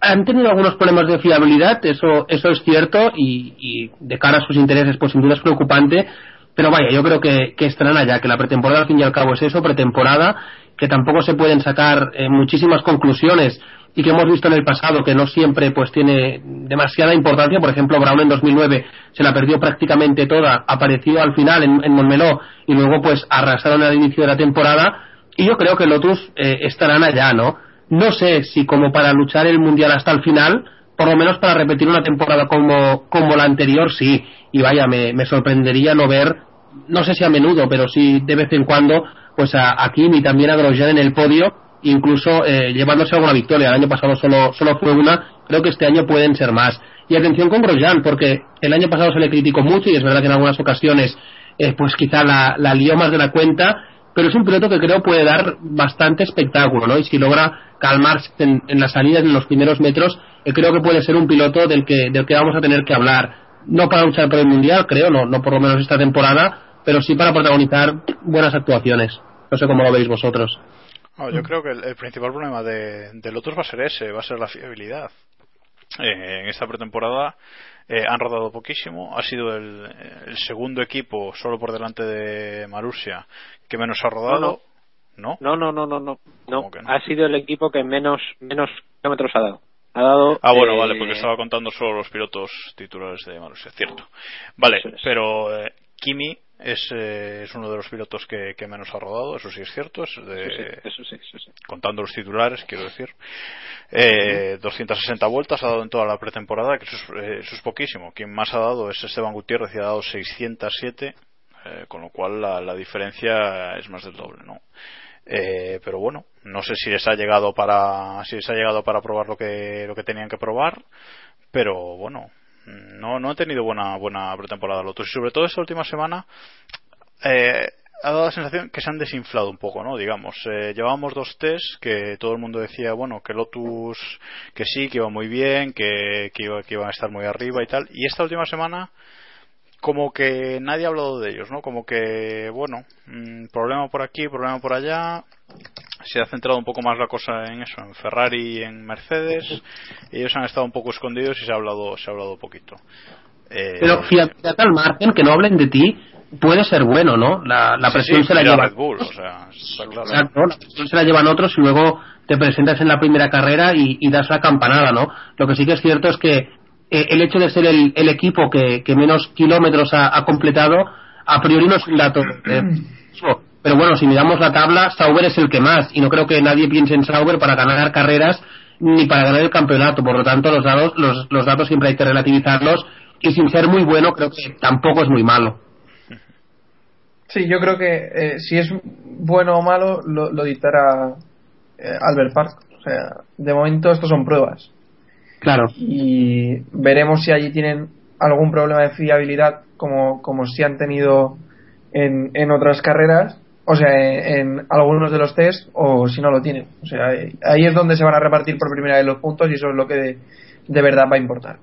han tenido algunos problemas de fiabilidad, eso, eso es cierto, y, y, de cara a sus intereses, pues sin duda es preocupante, pero vaya, yo creo que, que estarán allá, que la pretemporada al fin y al cabo es eso, pretemporada, que tampoco se pueden sacar eh, muchísimas conclusiones y que hemos visto en el pasado que no siempre pues tiene demasiada importancia. Por ejemplo, Brown en 2009 se la perdió prácticamente toda, apareció al final en, en y luego pues arrasaron al inicio de la temporada y yo creo que Lotus eh, estarán allá, ¿no? No sé si como para luchar el Mundial hasta el final, por lo menos para repetir una temporada como, como la anterior, sí. Y vaya, me, me sorprendería no ver, no sé si a menudo, pero sí de vez en cuando, pues a, a Kim y también a Grosjean en el podio, incluso eh, llevándose alguna victoria. El año pasado solo, solo fue una, creo que este año pueden ser más. Y atención con Grosjean, porque el año pasado se le criticó mucho y es verdad que en algunas ocasiones, eh, pues quizá la, lió más de la cuenta, pero es un piloto que creo puede dar bastante espectáculo, ¿no? Y si logra calmarse en, en las salidas, en los primeros metros, eh, creo que puede ser un piloto del que, del que vamos a tener que hablar. No para luchar por el Mundial, creo, no, no por lo menos esta temporada, pero sí para protagonizar buenas actuaciones. No sé cómo lo veis vosotros. No, yo creo que el, el principal problema de, de, Lotus va a ser ese, va a ser la fiabilidad. Eh, en esta pretemporada eh, han rodado poquísimo, ha sido el, el, segundo equipo solo por delante de Marussia que menos ha rodado. No, no, no, no, no, no, no. no. Ha sido el equipo que menos menos kilómetros ha dado. Ha dado. Ah, bueno, eh... vale, porque estaba contando solo los pilotos titulares de Marussia, cierto. Vale, pero eh, Kimi es, eh, es, uno de los pilotos que, que, menos ha rodado, eso sí es cierto, es de, eso sí, eso sí, eso sí. contando los titulares, quiero decir. Eh, uh -huh. 260 vueltas ha dado en toda la pretemporada, que eso es, eh, eso es poquísimo. Quien más ha dado es Esteban Gutiérrez y ha dado 607, eh, con lo cual la, la, diferencia es más del doble, ¿no? Eh, pero bueno, no sé si les ha llegado para si les ha llegado para probar lo que lo que tenían que probar, pero bueno, no, no han tenido buena, buena pretemporada Lotus. Y sobre todo esta última semana eh, ha dado la sensación que se han desinflado un poco, ¿no? Digamos, eh, llevábamos dos test que todo el mundo decía, bueno, que Lotus, que sí, que iba muy bien, que, que, iba, que iban a estar muy arriba y tal. Y esta última semana, como que nadie ha hablado de ellos, ¿no? Como que, bueno, mmm, problema por aquí, problema por allá. Se ha centrado un poco más la cosa en eso, en Ferrari y en Mercedes. Ellos han estado un poco escondidos y se ha hablado, se ha hablado poquito. Eh, Pero fiabilidad al margen, que no hablen de ti, puede ser bueno, ¿no? La, la sí, presión sí, se la lleva. Red Bull, o sea, está claro. Exacto, la presión se la llevan otros y luego te presentas en la primera carrera y, y das la campanada, ¿no? Lo que sí que es cierto es que eh, el hecho de ser el, el equipo que, que menos kilómetros ha, ha completado, a priori no es un dato. eh, pero bueno, si miramos la tabla, Sauber es el que más y no creo que nadie piense en Sauber para ganar carreras ni para ganar el campeonato. Por lo tanto, los datos, los, los datos siempre hay que relativizarlos y sin ser muy bueno, creo que tampoco es muy malo. Sí, yo creo que eh, si es bueno o malo lo, lo dictará eh, Albert Park. O sea, de momento estos son pruebas. Claro. Y veremos si allí tienen algún problema de fiabilidad como, como si han tenido en, en otras carreras, o sea, en, algunos de los test, o si no lo tienen. O sea, ahí- es donde se van a repartir por primera vez los puntos y eso es lo que de, de verdad va a importar.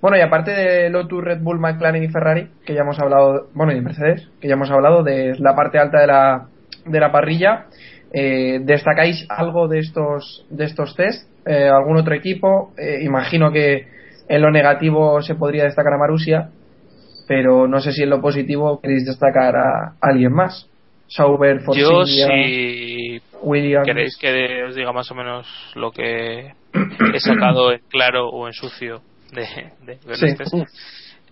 Bueno, y aparte de Lotus, Red Bull, McLaren y Ferrari, que ya hemos hablado, bueno, y Mercedes, que ya hemos hablado de la parte alta de la, de la parrilla, eh, ¿destacáis algo de estos, de estos test? Eh, ¿Algún otro equipo? Eh, imagino que en lo negativo se podría destacar a Marusia, pero no sé si en lo positivo queréis destacar a alguien más. Sauber, Yo, si Williams. queréis que os diga más o menos lo que he sacado en claro o en sucio de, de Sí. los.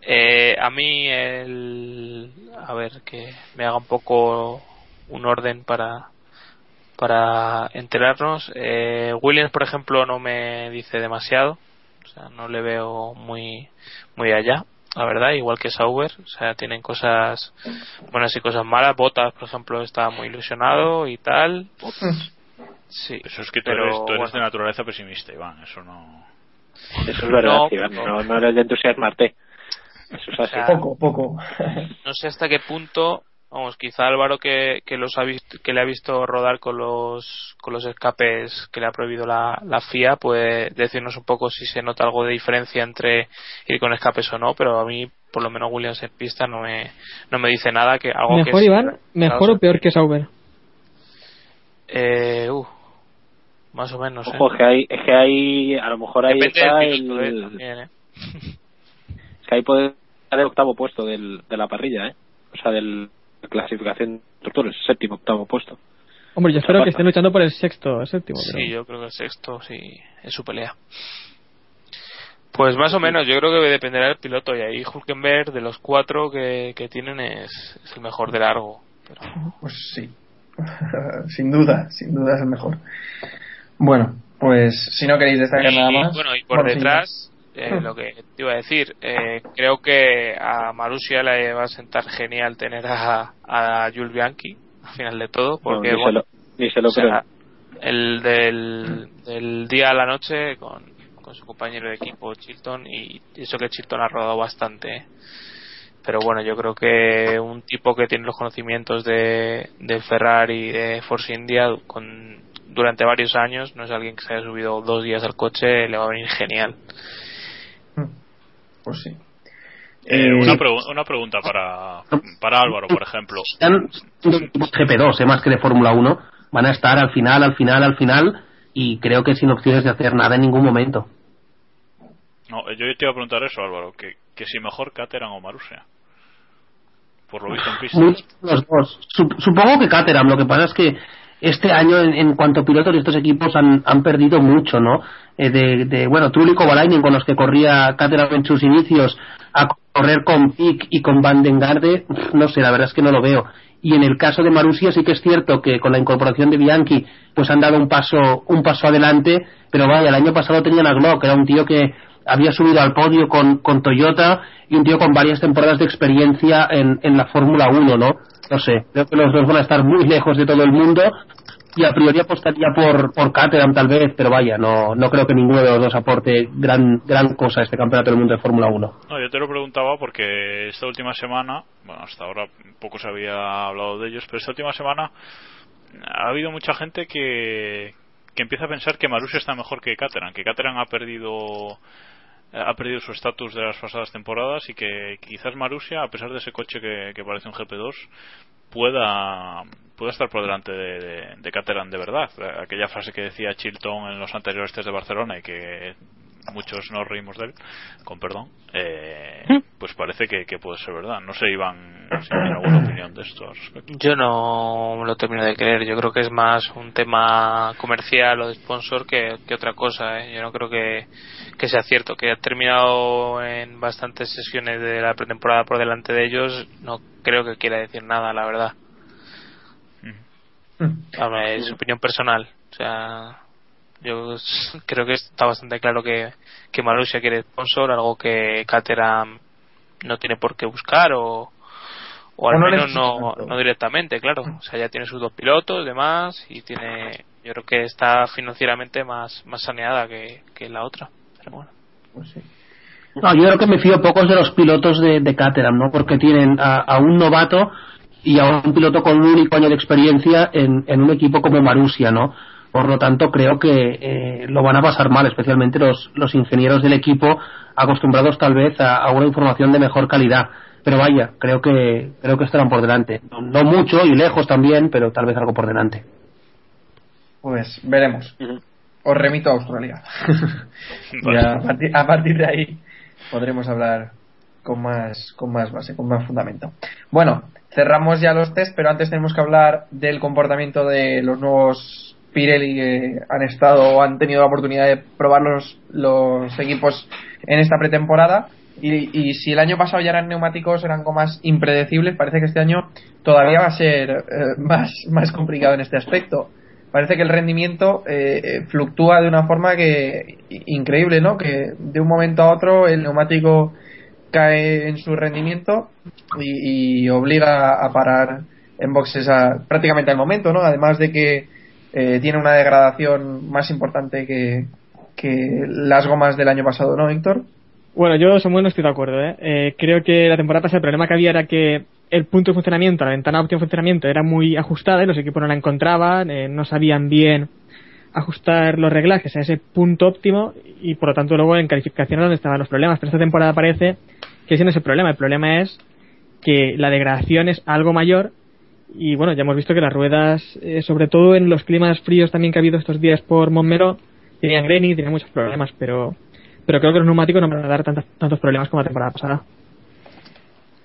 Eh, a mí, el, a ver, que me haga un poco un orden para para enterarnos. Eh, Williams, por ejemplo, no me dice demasiado, o sea, no le veo muy muy allá, la verdad, igual que Sauber, o sea, tienen cosas buenas y cosas malas. Botas, por ejemplo, está muy ilusionado y tal. Sí, Eso es que tú pero, eres, tú eres bueno. de naturaleza pesimista, Iván. Eso no. Eso es verdad, No, Iván, pero- no, no eres de entusiasmarte. Eso es así. sea, Poco, poco. no sé hasta qué punto vamos quizá Álvaro que, que los ha visto que le ha visto rodar con los con los escapes que le ha prohibido la, la FIA puede decirnos un poco si se nota algo de diferencia entre ir con escapes o no pero a mí por lo menos Williams en pista no me no me dice nada que algo Mejor, que Iván, mejor o peor que Sauber. eh, uh, más o menos ¿eh? Ojo, es que hay, es que hay, a lo mejor ahí está piloto el, ¿eh? también ¿eh? es que ahí puede estar el octavo puesto del, de la parrilla, ¿eh? O sea, del clasificación de séptimo, octavo puesto. Hombre, yo espero que estén luchando por el sexto, el séptimo. Sí, yo creo que el sexto sí es su pelea. Pues más o menos, yo creo que dependerá del piloto y ahí Hulkenberg de los cuatro que, que tienen es, es el mejor de largo. Pero Pues sí. sin duda, sin duda es el mejor. Bueno, pues si no queréis destacar y, nada más. bueno, y por detrás, eh, lo que te iba a decir, eh, creo que a Marussia le va a sentar genial tener a, a Jules Bianchi al final de todo, porque No, ni, bueno, se lo, ni se lo o sea, creo. el del, del día a la noche con, con su compañero de equipo Chilton y eso que Chilton ha rodado bastante ¿eh? pero bueno yo creo que un tipo que tiene los conocimientos de, de Ferrari y de Force India con, durante varios años no es alguien que se haya subido dos días al coche le va a venir genial Pues sí. Eh, Eh, una, sí. pregu- una pregunta para, para Álvaro, por ejemplo. Están siendo equipos GP2, eh, más que de Fórmula 1. Van a estar al final, al final, al final. Y creo que sin opciones de hacer nada en ningún momento. No, yo te iba a preguntar eso, Álvaro, que, que si mejor Caterham o Marussia. Por lo visto en pista. Los dos. Sup- Supongo que Caterham, lo que pasa es que este año, en, en cuanto a pilotos estos equipos, han, han perdido mucho, ¿no? Eh, de, de, bueno, Trulli y Kovalainen, con los que corría Caterham en sus inicios, a correr con Pick y con Van den Garde, no sé, la verdad es que no lo veo. Y en el caso de Marussia sí que es cierto que con la incorporación de Bianchi, pues han dado un paso, un paso adelante, pero vaya, el año pasado tenían a Glock, era un tío que había subido al podio con, con Toyota y un tío con varias temporadas de experiencia en, en la Fórmula 1, ¿no? No sé, creo que los dos van a estar muy lejos de todo el mundo y a priori apostaría por, por Caterham tal vez, pero vaya, no, no creo que ninguno de los dos aporte gran, gran cosa a este campeonato del mundo de Fórmula 1. No, yo te lo preguntaba porque esta última semana, bueno, hasta ahora poco se había hablado de ellos, pero esta última semana ha habido mucha gente que, que empieza a pensar que Marussia está mejor que Caterham, que Caterham ha perdido ha perdido su estatus de las pasadas temporadas y que quizás Marussia, a pesar de ese coche que, parece un GP2, pueda pueda estar por delante de, de, de Caterham de verdad. Aquella frase que decía Chilton en los anteriores test de Barcelona y que muchos nos reímos de él, con perdón, eh, ¿Mm? pues parece que, que puede ser verdad. No sé, Iván, si tiene alguna opinión de esto. Yo no me lo termino de creer. Yo creo que es más un tema comercial o de sponsor que, que otra cosa. ¿eh? Yo no creo que, que sea cierto. Que ha terminado en bastantes sesiones de la pretemporada por delante de ellos. No creo que quiera decir nada, la verdad. Hombre, es opinión personal. O sea, yo creo que está bastante claro que, que Marussia quiere sponsor, algo que Caterham no tiene por qué buscar o, o al no menos no, no directamente, claro. O sea, ya tiene sus dos pilotos, demás, y tiene, yo creo que está financieramente más, más saneada que, que la otra. Pero bueno. Pues sí. No, yo creo que me fío pocos de los pilotos de, de Caterham, ¿no? Porque tienen a, a un novato y a un piloto con un único año de experiencia en, en un equipo como Marussia, ¿no? Por lo tanto, creo que eh, lo van a pasar mal, especialmente los, los ingenieros del equipo, acostumbrados tal vez a, a una información de mejor calidad. Pero vaya, creo que creo que estarán por delante. No, no mucho y lejos también, pero tal vez algo por delante. Pues veremos. Os remito a Australia. y a partir, a partir de ahí podremos hablar con más, con más base, con más fundamento. Bueno, cerramos ya los test, pero antes tenemos que hablar del comportamiento de los nuevos Pirelli que han estado o han tenido la oportunidad de probar los, los equipos en esta pretemporada. Y, si el año pasado ya eran neumáticos, eran más impredecibles, parece que este año todavía va a ser eh, más, más complicado en este aspecto parece que el rendimiento eh, eh, fluctúa de una forma que increíble, ¿no? Que de un momento a otro el neumático cae en su rendimiento y, y obliga a parar en boxes a, prácticamente al momento, ¿no? Además de que eh, tiene una degradación más importante que, que las gomas del año pasado, ¿no, Víctor? Bueno, yo Samuel no estoy de acuerdo. ¿eh? Eh, creo que la temporada pasada el problema que había era que el punto de funcionamiento, la ventana óptima de funcionamiento era muy ajustada y los equipos no la encontraban, eh, no sabían bien ajustar los reglajes a ese punto óptimo y por lo tanto luego en calificación donde estaban los problemas. Pero esta temporada parece que ese no es el problema. El problema es que la degradación es algo mayor y bueno, ya hemos visto que las ruedas, eh, sobre todo en los climas fríos también que ha habido estos días por Montmelo, tenían greni, tenían muchos problemas, pero pero creo que los neumáticos no van a dar tantas- tantos problemas como la temporada pasada.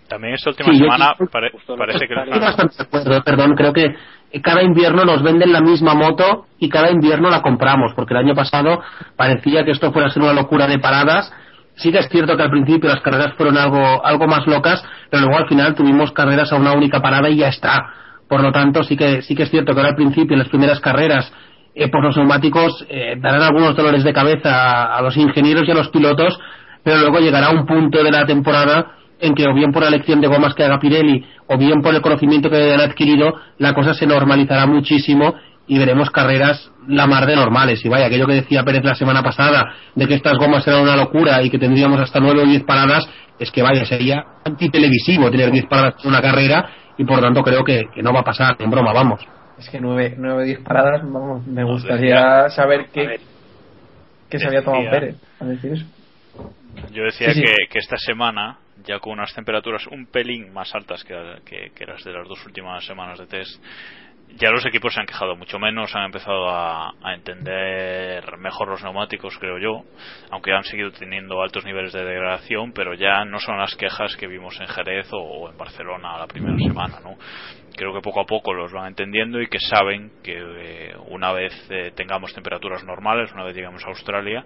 También esta última Sí, yo- semana pare- parece que Estoy bastante de acuerdo, perdón, creo que cada invierno nos venden la misma moto y cada invierno la compramos, porque el año pasado parecía que esto fuera a ser una locura de paradas. Sí que es cierto que al principio las carreras fueron algo, algo más locas, pero luego al final tuvimos carreras a una única parada y ya está. Por lo tanto, sí que, sí que es cierto que ahora al principio, las primeras carreras, eh, por los neumáticos, eh, darán algunos dolores de cabeza a, los ingenieros y a los pilotos, pero luego llegará un punto de la temporada en que o bien por la elección de gomas que haga Pirelli o bien por el conocimiento que hayan adquirido, la cosa se normalizará muchísimo y veremos carreras la mar de normales. Y vaya, aquello que decía Pérez la semana pasada, de que estas gomas eran una locura y que tendríamos hasta nueve o diez paradas, es que vaya, sería antitelevisivo tener diez paradas en una carrera y por tanto creo que, que no va a pasar, en broma, vamos. Es que nueve, nueve diez paradas, vamos, me gustaría saber qué, qué se había tomado Pérez a decir eso. Yo decía Sí, sí. Que, que esta semana, ya con unas temperaturas un pelín más altas que, que, que las de las dos últimas semanas de test, ya los equipos se han quejado mucho menos, han empezado a, entender mejor los neumáticos, creo yo, aunque han seguido teniendo altos niveles de degradación, pero ya no son las quejas que vimos en Jerez o, o en Barcelona la primera semana, ¿no? Creo que poco a poco los van entendiendo y que saben que eh, una vez eh, tengamos temperaturas normales, una vez lleguemos a Australia,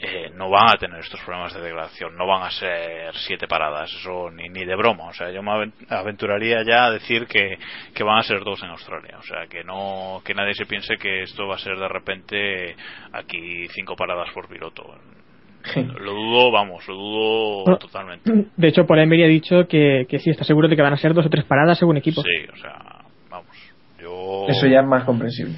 eh, no van a tener estos problemas de degradación, no van a ser siete paradas, eso ni, ni de broma. O sea, yo me aven- aventuraría ya a decir que, que van a ser dos en Australia. O sea, que no que nadie se piense que esto va a ser de repente aquí cinco paradas por piloto. Lo dudo, vamos, lo dudo Bueno, totalmente. De hecho, por Emery ha dicho que, que sí está seguro de que van a ser dos o tres paradas según equipo. Sí, o sea, vamos, yo... Eso ya es más comprensible.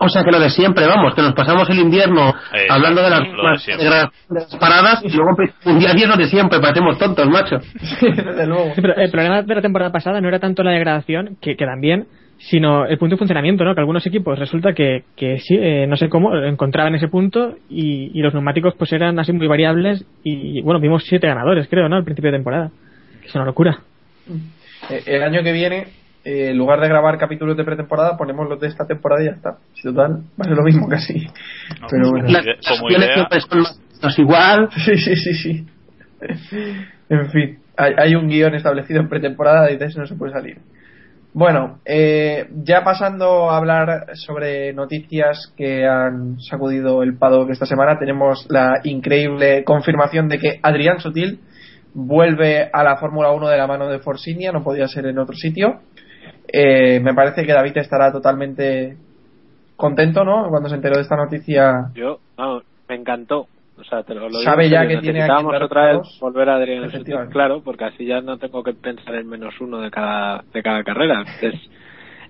O sea que lo de siempre, vamos, que nos pasamos el invierno Eh, hablando de las, lo de las- siempre. de las- de las paradas y luego un día lo de siempre, parecemos tontos, macho. Desde luego. Sí, pero el problema de la temporada pasada no era tanto la degradación, que, que también, sino el punto de funcionamiento, ¿no? Que algunos equipos resulta que, que sí, eh, no sé cómo, encontraban ese punto y, y los neumáticos pues eran así muy variables y, bueno, vimos siete ganadores, creo, ¿no? Al principio de temporada. Es una locura. Eh, El año que viene, eh, en lugar de grabar capítulos de pretemporada, ponemos los de esta temporada y ya está. Si total, va a ser lo mismo casi. Pero bueno. Las como opciones idea- igual. Sí, sí, sí, sí. En fin, hay, hay un guion establecido en pretemporada y de eso no se puede salir. Bueno, eh, ya pasando a hablar sobre noticias que han sacudido el paddock esta semana, tenemos la increíble confirmación de que Adrián Sutil vuelve a la Fórmula 1 de la mano de Force India, no podía ser en otro sitio. Eh, me parece que David estará totalmente contento, ¿no? Cuando se enteró de esta noticia. Yo, vamos, me encantó. O sea, te lo, lo Sabe digo ya que tiene otra vez volver a Adrián Sutil, claro, porque así ya no tengo que pensar en menos uno de cada de cada carrera. Es,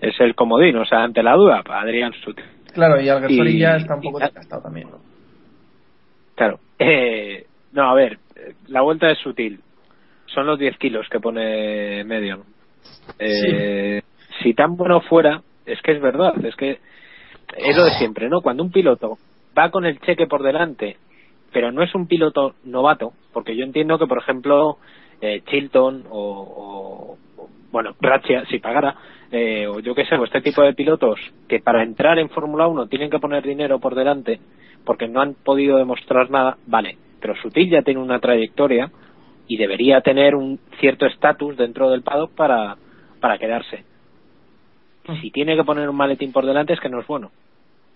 es el comodín, o sea, ante la duda, Adrián Sutil. Claro, y Alguersuari Y- ya está un poco desgastado también, ¿no? Claro. Eh, no, a ver, la vuelta es sutil. Son los 10 kilos que pone Medion. Eh, Si tan bueno fuera, es que es verdad, es que es lo de siempre, ¿no? Cuando un piloto va con el cheque por delante, pero no es un piloto novato, porque yo entiendo que, por ejemplo, eh, Chilton o, bueno, Ratchia, si pagara, eh, o yo qué sé, o este tipo de pilotos que para entrar en Fórmula 1 tienen que poner dinero por delante porque no han podido demostrar nada, vale, pero Sutil ya tiene una trayectoria y debería tener un cierto estatus dentro del paddock para, para quedarse. Si tiene que poner un maletín por delante es que no es bueno.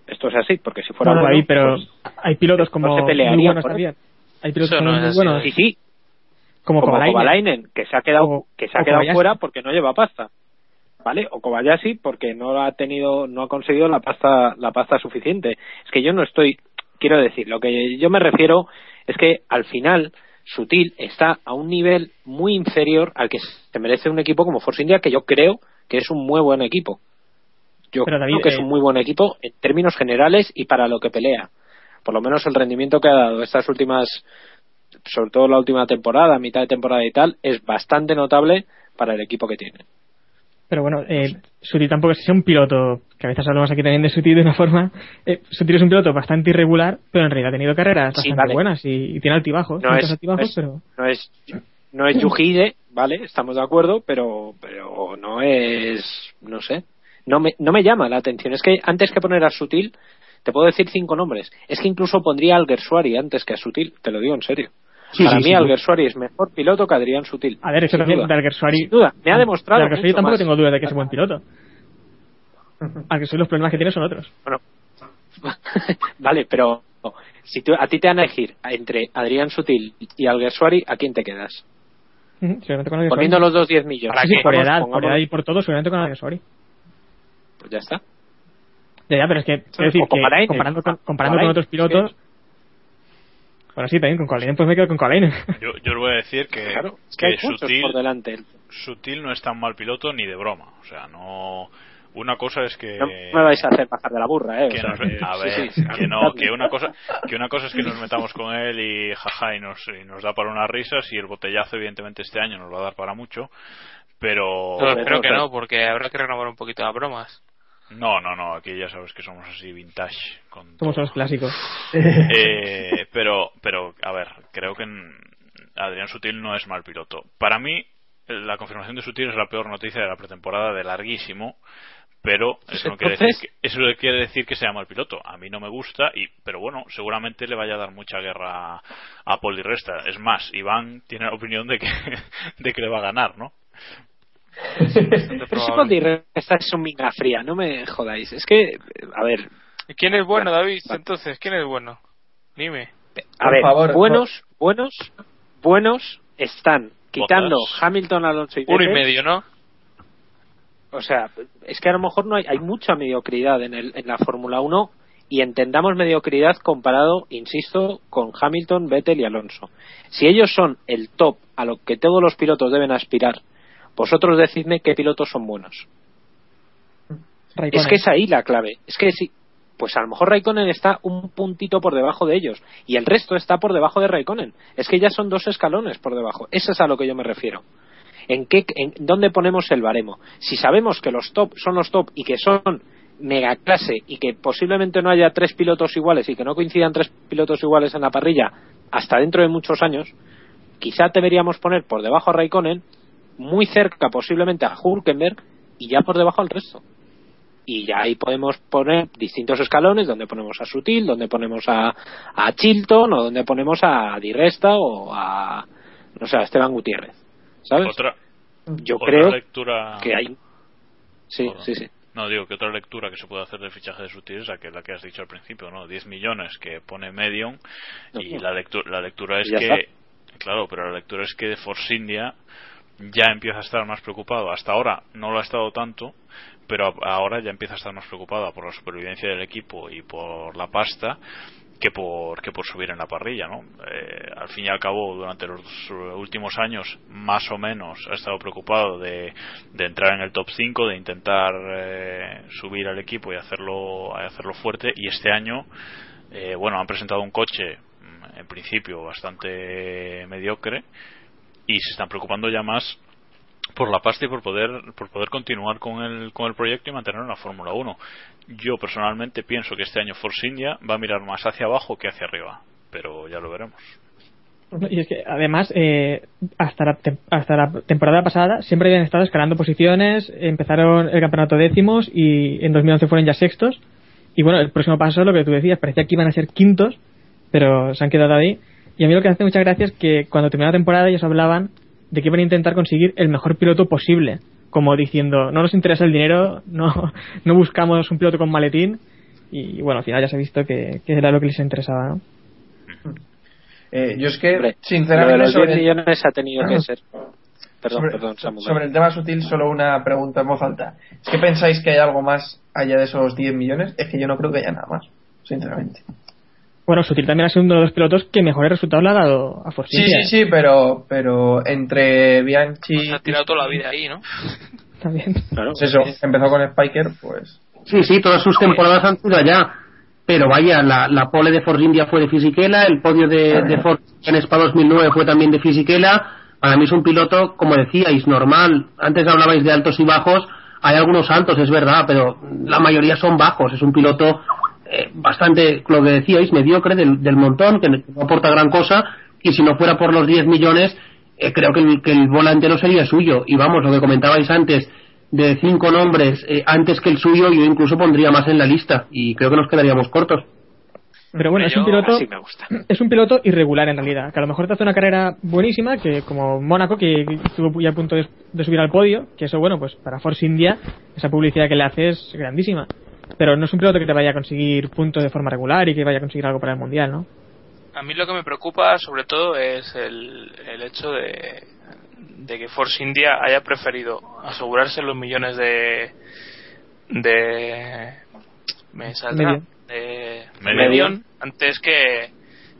Esto es así, porque si fuera Bueno, bueno, David, pero pues, hay pilotos como no se pelearía muy buenos por también. Hay pilotos como no muy buenos, sí, sí, como, como Kovalainen. Kovalainen, que se ha quedado O- que se ha quedado Kobayashi. fuera porque no lleva pasta vale o Kobayashi porque no ha tenido no ha conseguido la pasta la pasta suficiente es que yo no estoy quiero decir lo que yo me refiero es que al final Sutil está a un nivel muy inferior al que se merece un equipo como Force India que yo creo que es un muy buen equipo yo Pero, David, creo que es eh, un muy buen equipo en términos generales y para lo que pelea por lo menos el rendimiento que ha dado estas últimas sobre todo la última temporada, mitad de temporada y tal, es bastante notable para el equipo que tiene. Pero bueno, eh, Sutil tampoco es un piloto, que a veces hablamos aquí también de Sutil de una forma. Eh, Sutil es un piloto bastante irregular, pero en realidad ha tenido carreras Sí, bastante vale. buenas y, y tiene altibajos. No es, altibajos, no es, pero. no es, no es Yuhide, ¿vale? Estamos de acuerdo, pero, pero no es, no sé, no me, no me llama la atención. Es que antes que poner a Sutil, te puedo decir cinco nombres. Es que incluso pondría a Alguersuari antes que a Sutil, te lo digo en serio. Sí, Para sí, mí sí. Alguersuari es mejor piloto que Adrián Sutil. A ver, eso Sin también duda. de Alguersuari. Sin duda, me ha demostrado De Alguersuari tampoco más. tengo duda de que es un buen piloto. Alguersuari los problemas que tiene son otros. Bueno, vale, pero si tú, a ti te van a elegir entre Adrián Sutil y Alguersuari, ¿a quién te quedas? Seguramente con. Poniendo los dos 10 millones. Sí, sí, por Pongamos- edad, por edad y por todo, seguramente con Alguersuari. Pues ya está. Ya, ya, pero es que, decir, que comparando con, comparando Bahrain, con otros pilotos. Bueno, sí, también con Kovalainen, pues me quedo con Kovalainen. Yo, yo os voy a decir que, Claro, que muchos Sutil, por delante. Sutil no es tan mal piloto ni de broma. O sea, no. Una cosa es que. No me vais a hacer bajar de la burra, ¿eh? Que nos- a sí, ver, sí, que no, que una cosa, que una cosa es que nos metamos con él y jaja y nos, y nos da para unas risas y el botellazo evidentemente este año nos va a dar para mucho, pero espero que no, porque habrá que renovar un poquito las bromas. no, no, no, aquí ya sabes que somos así vintage con Somos los clásicos. eh, pero, pero, a ver, creo que Adrián Sutil no es mal piloto. Para mí, la confirmación de Sutil es la peor noticia de la pretemporada de larguísimo. Pero eso no, quiere decir que, eso no quiere decir que sea mal piloto. A mí no me gusta, y, pero bueno, seguramente le vaya a dar mucha guerra a, a Pol y Resta. Es más, Iván tiene la opinión de que, de que le va a ganar, ¿no? Pero si Ponti esta es un miga fría, no me jodáis. Es que, a ver, ¿Y quién es bueno, David? Entonces, ¿quién es bueno? Dime. a Por ver, favor, buenos, buenos, buenos están quitando Bottas. Hamilton, Alonso y Uno y Vettel. medio, ¿no? O sea, es que a lo mejor no hay, hay mucha mediocridad en, el, en la Fórmula 1 y entendamos mediocridad comparado, insisto, con Hamilton, Vettel y Alonso. Si ellos son el top a lo que todos los pilotos deben aspirar, vosotros decidme qué pilotos son buenos. Raikkonen. Es que es ahí la clave. Es que sí, pues a lo mejor Raikkonen está un puntito por debajo de ellos y el resto está por debajo de Raikkonen. Es que ya son dos escalones por debajo. Eso es a lo que yo me refiero. ¿En qué, en dónde ponemos el baremo? Si sabemos que los top son los top y que son mega clase y que posiblemente no haya tres pilotos iguales y que no coincidan tres pilotos iguales en la parrilla hasta dentro de muchos años, quizá deberíamos poner por debajo a Raikkonen, muy cerca posiblemente a Hulkenberg y ya por debajo al resto. y ya ahí podemos poner distintos escalones donde ponemos a Sutil, donde ponemos a, a Chilton o donde ponemos a Di Resta o a no sé, a Esteban Gutiérrez. ¿Sabes? Otra, Yo otra creo lectura... que hay. Sí, Perdón. sí, sí. No, digo que otra lectura que se puede hacer del fichaje de Sutil es la que, la que has dicho al principio, ¿no? 10 millones que pone Medium y la, lectu- la lectura es que... está. Claro, pero la lectura es que Force India ya empieza a estar más preocupado. Hasta ahora no lo ha estado tanto, pero ahora ya empieza a estar más preocupada por la supervivencia del equipo y por la pasta que por que por subir en la parrilla, ¿no? Eh, al fin y al cabo, durante los últimos años, más o menos, ha estado preocupado de, de entrar en el top 5, de intentar eh, subir al equipo y hacerlo hacerlo fuerte. Y este año, eh, bueno, han presentado un coche, mm, en principio, bastante mediocre y se están preocupando ya más por la pasta y por poder por poder continuar con el con el proyecto y mantenerlo en la Fórmula 1. Yo personalmente pienso que este año Force India va a mirar más hacia abajo que hacia arriba, pero ya lo veremos. Y es que además, eh, hasta, la hasta la temporada pasada siempre habían estado escalando posiciones, empezaron el campeonato décimos y en 2011 fueron ya sextos. Y bueno, el próximo paso, lo que tú decías, parecía que iban a ser quintos, pero se han quedado ahí. Y a mí lo que hace mucha gracia es que cuando terminó la temporada ellos hablaban de que iban a intentar conseguir el mejor piloto posible. Como diciendo, no nos interesa el dinero, no, no buscamos un piloto con maletín. Y bueno, al final ya se ha visto que, que era lo que les interesaba, ¿no? Eh, yo es que, Hombre, lo de sinceramente, los 10 sobre, millones ha tenido que ser. Perdón, sobre- perdón, Samu, sobre el tema sutil, solo una pregunta en voz alta. ¿Es que pensáis que hay algo más allá de esos 10 millones? Es que yo no creo que haya nada más, sinceramente. Bueno, Sutil también ha sido uno de los pilotos que mejores resultados le ha dado a Force Sí, India. sí, sí, pero, pero entre Bianchi. Se ha tirado toda la vida ahí, ¿no? También. Claro. Pues eso, empezó con Spiker, pues. Sí, sí, todas sus temporadas han sido allá. Pero vaya, la, la pole de Force India fue de Fisichella, el podio de, de Force en Spa 2009 fue también de Fisichella. Para mí es un piloto, como decíais, normal. Antes hablabais de altos y bajos. Hay algunos altos, es verdad, pero la mayoría son bajos. Es un piloto eh, bastante, lo que decíais, mediocre del, del montón, que no aporta gran cosa. Y si no fuera por los 10 millones, eh, creo que el, que el volante no sería suyo. Y vamos, lo que comentabais antes, de cinco nombres eh, antes que el suyo, yo incluso pondría más en la lista. Y creo que nos quedaríamos cortos. Pero bueno, es un piloto Así me gusta. es un piloto irregular en realidad, que a lo mejor te hace una carrera buenísima, que como Mónaco, que estuvo ya a punto de, de subir al podio, que eso, bueno, pues para Force India, esa publicidad que le hace es grandísima. Pero no es un piloto que te vaya a conseguir puntos de forma regular y que vaya a conseguir algo para el Mundial, ¿no? A mí lo que me preocupa sobre todo es el, el hecho de, de que Force India haya preferido asegurarse los millones de de me saldrá de Medion. Medion antes que,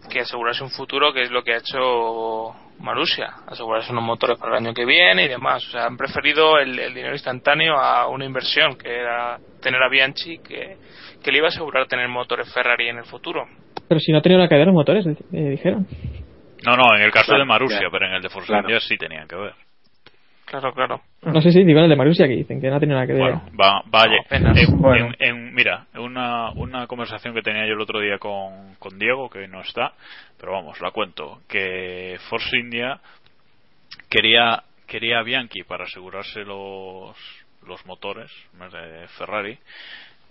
que asegurarse un futuro que es lo que ha hecho Marusia asegurarse unos motores para el año que viene y demás o sea han preferido el, el dinero instantáneo a una inversión que era tener a Bianchi que, que le iba a asegurar tener motores Ferrari en el futuro Pero si no ha tenido nada que ver los motores, eh, dijeron. No, no, en el caso Claro, de Marusia, pero en el de Force Claro. India sí tenían que ver. Claro claro No sé si digo el de Marusia que dicen que no ha tenido nada que ver. Bueno, va, vaya. No, apenas. en, Bueno. en- en- mira, una, una conversación que tenía yo el otro día con, con Diego, que hoy no está, pero vamos, la cuento, que Force India quería, quería a Bianchi para asegurarse los, los motores de Ferrari,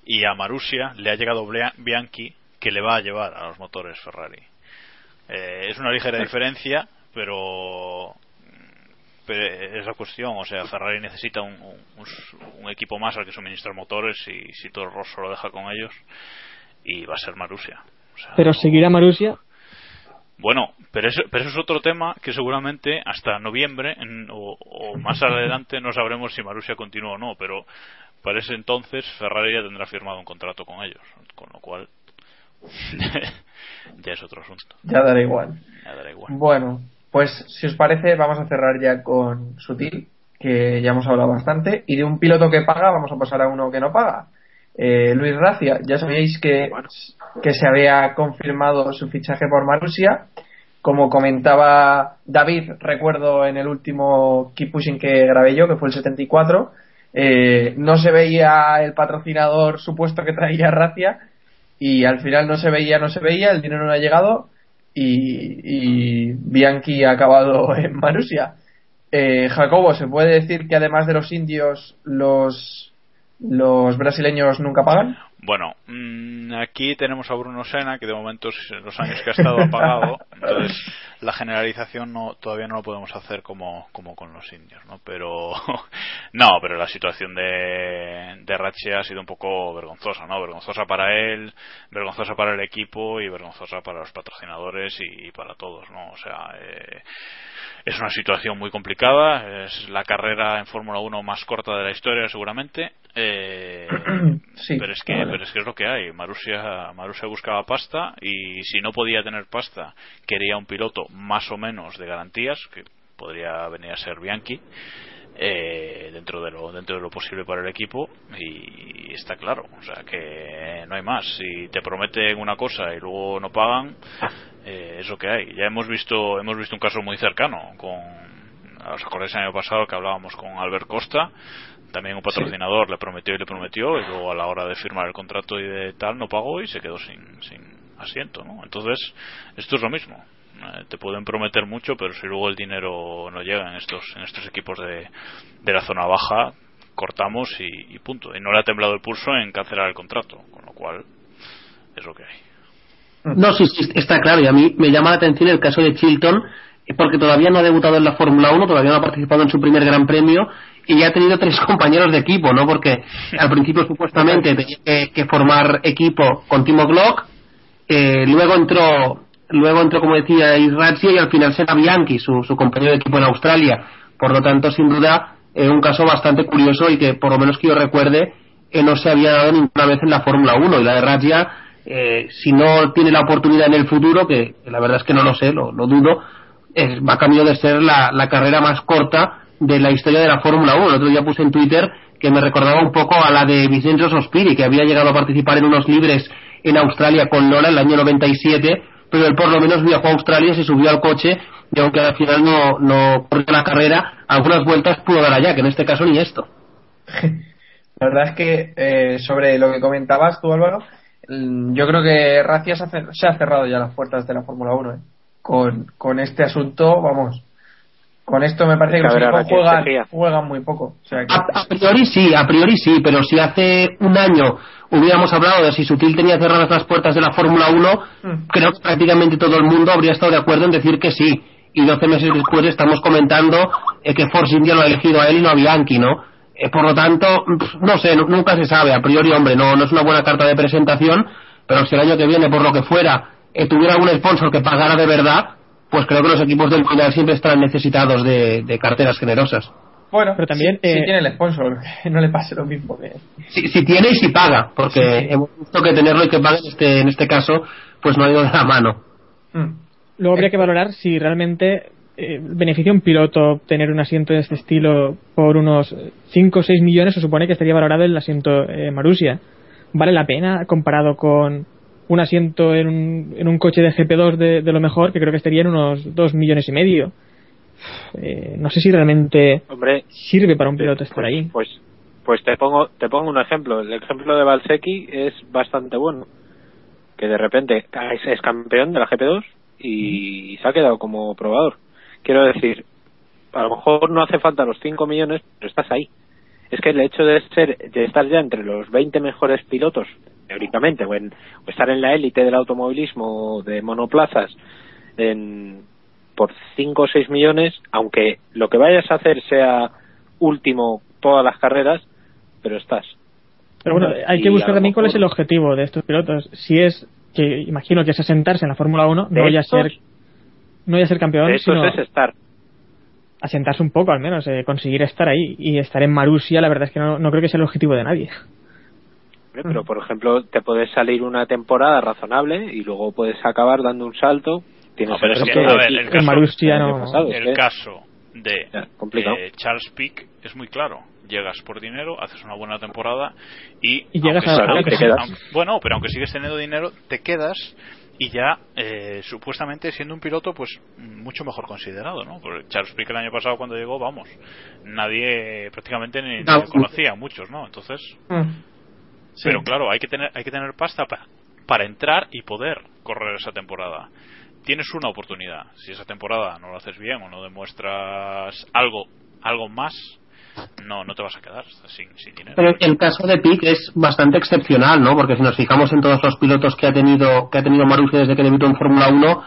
y a Marusia le ha llegado Bia- Bianchi que le va a llevar a los motores Ferrari. Eh, es una ligera diferencia, pero pero es la cuestión, o sea, Ferrari necesita un, un- un- un equipo más al que suministrar motores y si todo el Rosso lo deja con ellos y va a ser Marusia. O sea, Pero seguir a Marusia, bueno, pero eso, pero eso es otro tema que seguramente hasta noviembre en- o, o más adelante no sabremos si Marusia continúa o no, pero para ese entonces Ferrari ya tendrá firmado un contrato con ellos, con lo cual ya es otro asunto. Ya dará igual. Ya dará igual. Bueno, pues si os parece, vamos a cerrar ya con Sutil, que ya hemos hablado bastante, y de un piloto que paga, vamos a pasar a uno que no paga. Eh, Luis Racia, ya sabíais que, que se había confirmado su fichaje por Marusia. Como comentaba David, recuerdo en el último Keep Pushing que grabé yo, que fue el 74, eh, no se veía el patrocinador supuesto que traía Racia y al final no se veía, no se veía, el dinero no ha llegado y, y Bianchi ha acabado en Marusia. Eh, Jacobo, ¿se puede decir que además de los indios, los los brasileños nunca pagan. Bueno, mm, aquí tenemos a Bruno Sena, que de momento los años que ha estado apagado, entonces la generalización no, todavía no lo podemos hacer como, como con los indios, ¿no? Pero, no, pero la situación de, de Rache ha sido un poco vergonzosa, ¿no? Vergonzosa para él, vergonzosa para el equipo y vergonzosa para los patrocinadores y, para todos, ¿no? O sea, eh, es una situación muy complicada, es la carrera en Fórmula 1 más corta de la historia seguramente, eh, pero es que pero es que es lo que hay. Marusia Marusia buscaba pasta y si no podía tener pasta quería un piloto más o menos de garantías que podría venir a ser Bianchi. Eh, dentro de lo dentro de lo posible para el equipo y está claro o sea que no hay más si te prometen una cosa y luego no pagan eh, es lo que hay ya hemos visto hemos visto un caso muy cercano con os acordáis el año pasado que hablábamos con Albert Costa también un patrocinador le prometió y le prometió y luego a la hora de firmar el contrato y de tal no pagó y se quedó sin, sin asiento ¿no? entonces esto es lo mismo eh, te pueden prometer mucho, pero si luego el dinero no llega en estos, en estos equipos de, de la zona baja, cortamos y, y punto. Y no le ha temblado el pulso en cancelar el contrato, con lo cual es lo que hay. No, sí, sí, está claro. Y a mí me llama la atención el caso de Chilton, porque todavía no ha debutado en la Fórmula 1, todavía no ha participado en su primer Gran Premio y ya ha tenido tres compañeros de equipo, ¿no? Porque al principio supuestamente tenía que, que formar equipo con Timo Glock, eh, luego entró luego entró, como decía, Israel y al final será Bianchi, su, su compañero de equipo en Australia. Por lo tanto, sin duda, es un caso bastante curioso y que, por lo menos que yo recuerde, eh, no se había dado ninguna vez en la Fórmula 1. Y la de Razzia, eh, si no tiene la oportunidad en el futuro, que, que la verdad es que no lo sé, lo, lo dudo, eh, va camino de ser la, la carrera más corta de la historia de la Fórmula 1. El otro día puse en Twitter que me recordaba un poco a la de Vincenzo Sospiri, que había llegado a participar en unos libres en Australia con Lola en el año 97 pero él por lo menos viajó a Australia, se subió al coche y aunque al final no, no corrió la carrera, algunas vueltas pudo dar allá, que en este caso ni esto. La verdad es que eh, sobre lo que comentabas tú, Álvaro, mm, yo creo que Racia se ha cerrado ya las puertas de la Fórmula 1. ¿eh? Con, con este asunto, vamos, con esto me parece que los equipos juegan, juegan muy poco. O sea que- A, a priori sí, a priori sí, pero si hace un año hubiéramos hablado de si Sutil tenía cerradas las puertas de la Fórmula 1, Mm. creo que prácticamente todo el mundo habría estado de acuerdo en decir que sí. Y 12 meses después estamos comentando eh, que Force India lo ha elegido a él y no a Bianchi, ¿no? Eh, por lo tanto, no sé, nu- nunca se sabe. A priori, hombre, no, no es una buena carta de presentación, pero si el año que viene, por lo que fuera, eh, tuviera algún sponsor que pagara de verdad, pues creo que los equipos del final siempre estarán necesitados de, de carteras generosas. bueno, Pero también, si, si eh, tiene el sponsor, que no le pase lo mismo. Que... Si, si tiene y si paga, porque Sí, sí. hemos visto que tenerlo y que pague en este, en este caso, pues no ha ido de la mano. Mm. Luego habría que valorar si realmente eh, beneficia un piloto tener un asiento de este estilo por unos 5 o 6 millones. Se supone que estaría valorado el asiento eh, Marusia. ¿Vale la pena comparado con un asiento en un, en un coche de GP2 de, de lo mejor, que creo que estaría en unos 2 millones y medio? Eh, no sé si realmente Hombre, sirve para un piloto estar ahí. pues pues te pongo te pongo un ejemplo el ejemplo de Valsecchi es bastante bueno que de repente es, es campeón de la GP2 y se ha quedado como probador quiero decir a lo mejor no hace falta los 5 millones pero estás ahí es que el hecho de ser de estar ya entre los 20 mejores pilotos teóricamente o, en- o estar en la élite del automovilismo de monoplazas en por 5 o 6 millones, aunque lo que vayas a hacer sea último todas las carreras, pero estás. Pero bueno, hay que buscar también cuál es el objetivo de estos pilotos. Si es que imagino que es asentarse en la Fórmula 1, De no ya ser no ya ser campeón, De sino es estar. asentarse un poco al menos, eh, conseguir estar ahí y estar en Marusia, la verdad es que no, no creo que sea el objetivo de nadie. ¿Eh? Pero, por ejemplo, te puedes salir una temporada razonable y luego puedes acabar dando un salto. Tienes No, pero el es que, a ver, el caso- Marussia año no- pasado, el ¿eh? caso de Ya, complicado. eh, Charles Pick es muy claro. Llegas por dinero, haces una buena temporada y, Y llegas aunque- a la aunque te quedas. aunque- bueno, pero aunque sigues teniendo dinero, te quedas y ya eh, supuestamente siendo un piloto pues mucho mejor considerado, ¿no? Porque Charles Pick el año pasado cuando llegó, vamos, nadie prácticamente ni, ni conocía, muchos, ¿no? Entonces, Mm. Sí. pero claro, hay que tener hay que tener pasta pa- para entrar y poder correr esa temporada. Tienes una oportunidad. Si esa temporada no lo haces bien o no demuestras algo algo más, no, no te vas a quedar sin, sin dinero. Pero el caso de Pic es bastante excepcional, ¿no? Porque si nos fijamos en todos los pilotos que ha tenido que ha tenido Marussia desde que debutó en Fórmula 1,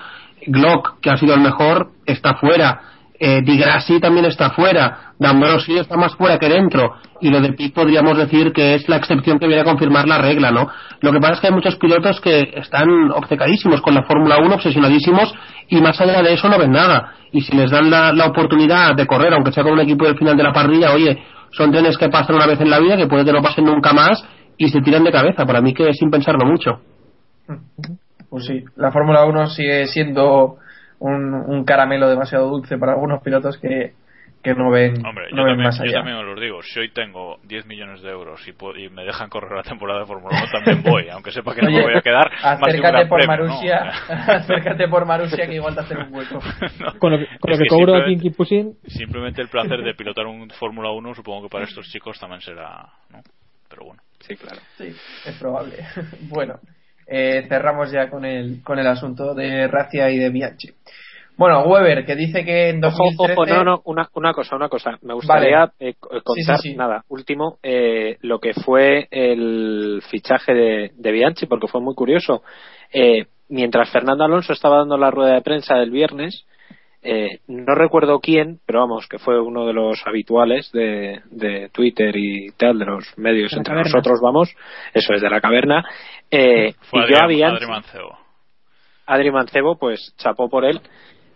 Glock, que ha sido el mejor, está fuera. Eh, Di Grassi también está fuera. D'Ambrosio está más fuera que dentro. Y lo de Pic podríamos decir que es la excepción que viene a confirmar la regla, ¿no? Lo que pasa es que hay muchos pilotos que están obcecadísimos con la Fórmula 1, obsesionadísimos, y más allá de eso no ven nada. Y si les dan la, la oportunidad de correr, aunque sea con un equipo del final de la parrilla, oye, son trenes que pasan una vez en la vida, que puede que no pasen nunca más, y se tiran de cabeza. Para mí que sin pensarlo mucho. Pues sí, la Fórmula 1 sigue siendo un, un caramelo demasiado dulce para algunos pilotos que, que no ven, Hombre, no yo, ven también, más yo allá. también os lo digo. Si hoy tengo 10 millones de euros y, puedo- y me dejan correr la temporada de Fórmula 1, también voy, aunque sepa que no me voy a quedar más que un acércate por premio, ¿no? Marussia, acércate por Marussia que igual te hacen un hueco. Con lo que, con lo que que cobro aquí en Pushing, Simplemente el placer de pilotar un Fórmula 1, supongo que para estos chicos también será. ¿no? Pero bueno. Sí, claro. Sí, es probable. bueno, eh, cerramos ya con el, con el asunto de Racia y de Bianchi. Bueno, Weber, que dice que en Ojo, 2013... ojo, no, no, una, una cosa, una cosa. Me gustaría Vale. eh, co- contar, Sí, sí, sí. nada, último, eh, lo que fue el fichaje de, de Bianchi, porque fue muy curioso. Eh, mientras Fernando Alonso estaba dando la rueda de prensa del viernes, eh, no recuerdo quién, pero vamos, que fue uno de los habituales de, de Twitter y tal, de los medios De entre caverna. nosotros, vamos, eso es de la caverna, eh, Fue y yo a Adrián, Bianchi, Adri Mancebo. Adri Mancebo, pues chapó por él,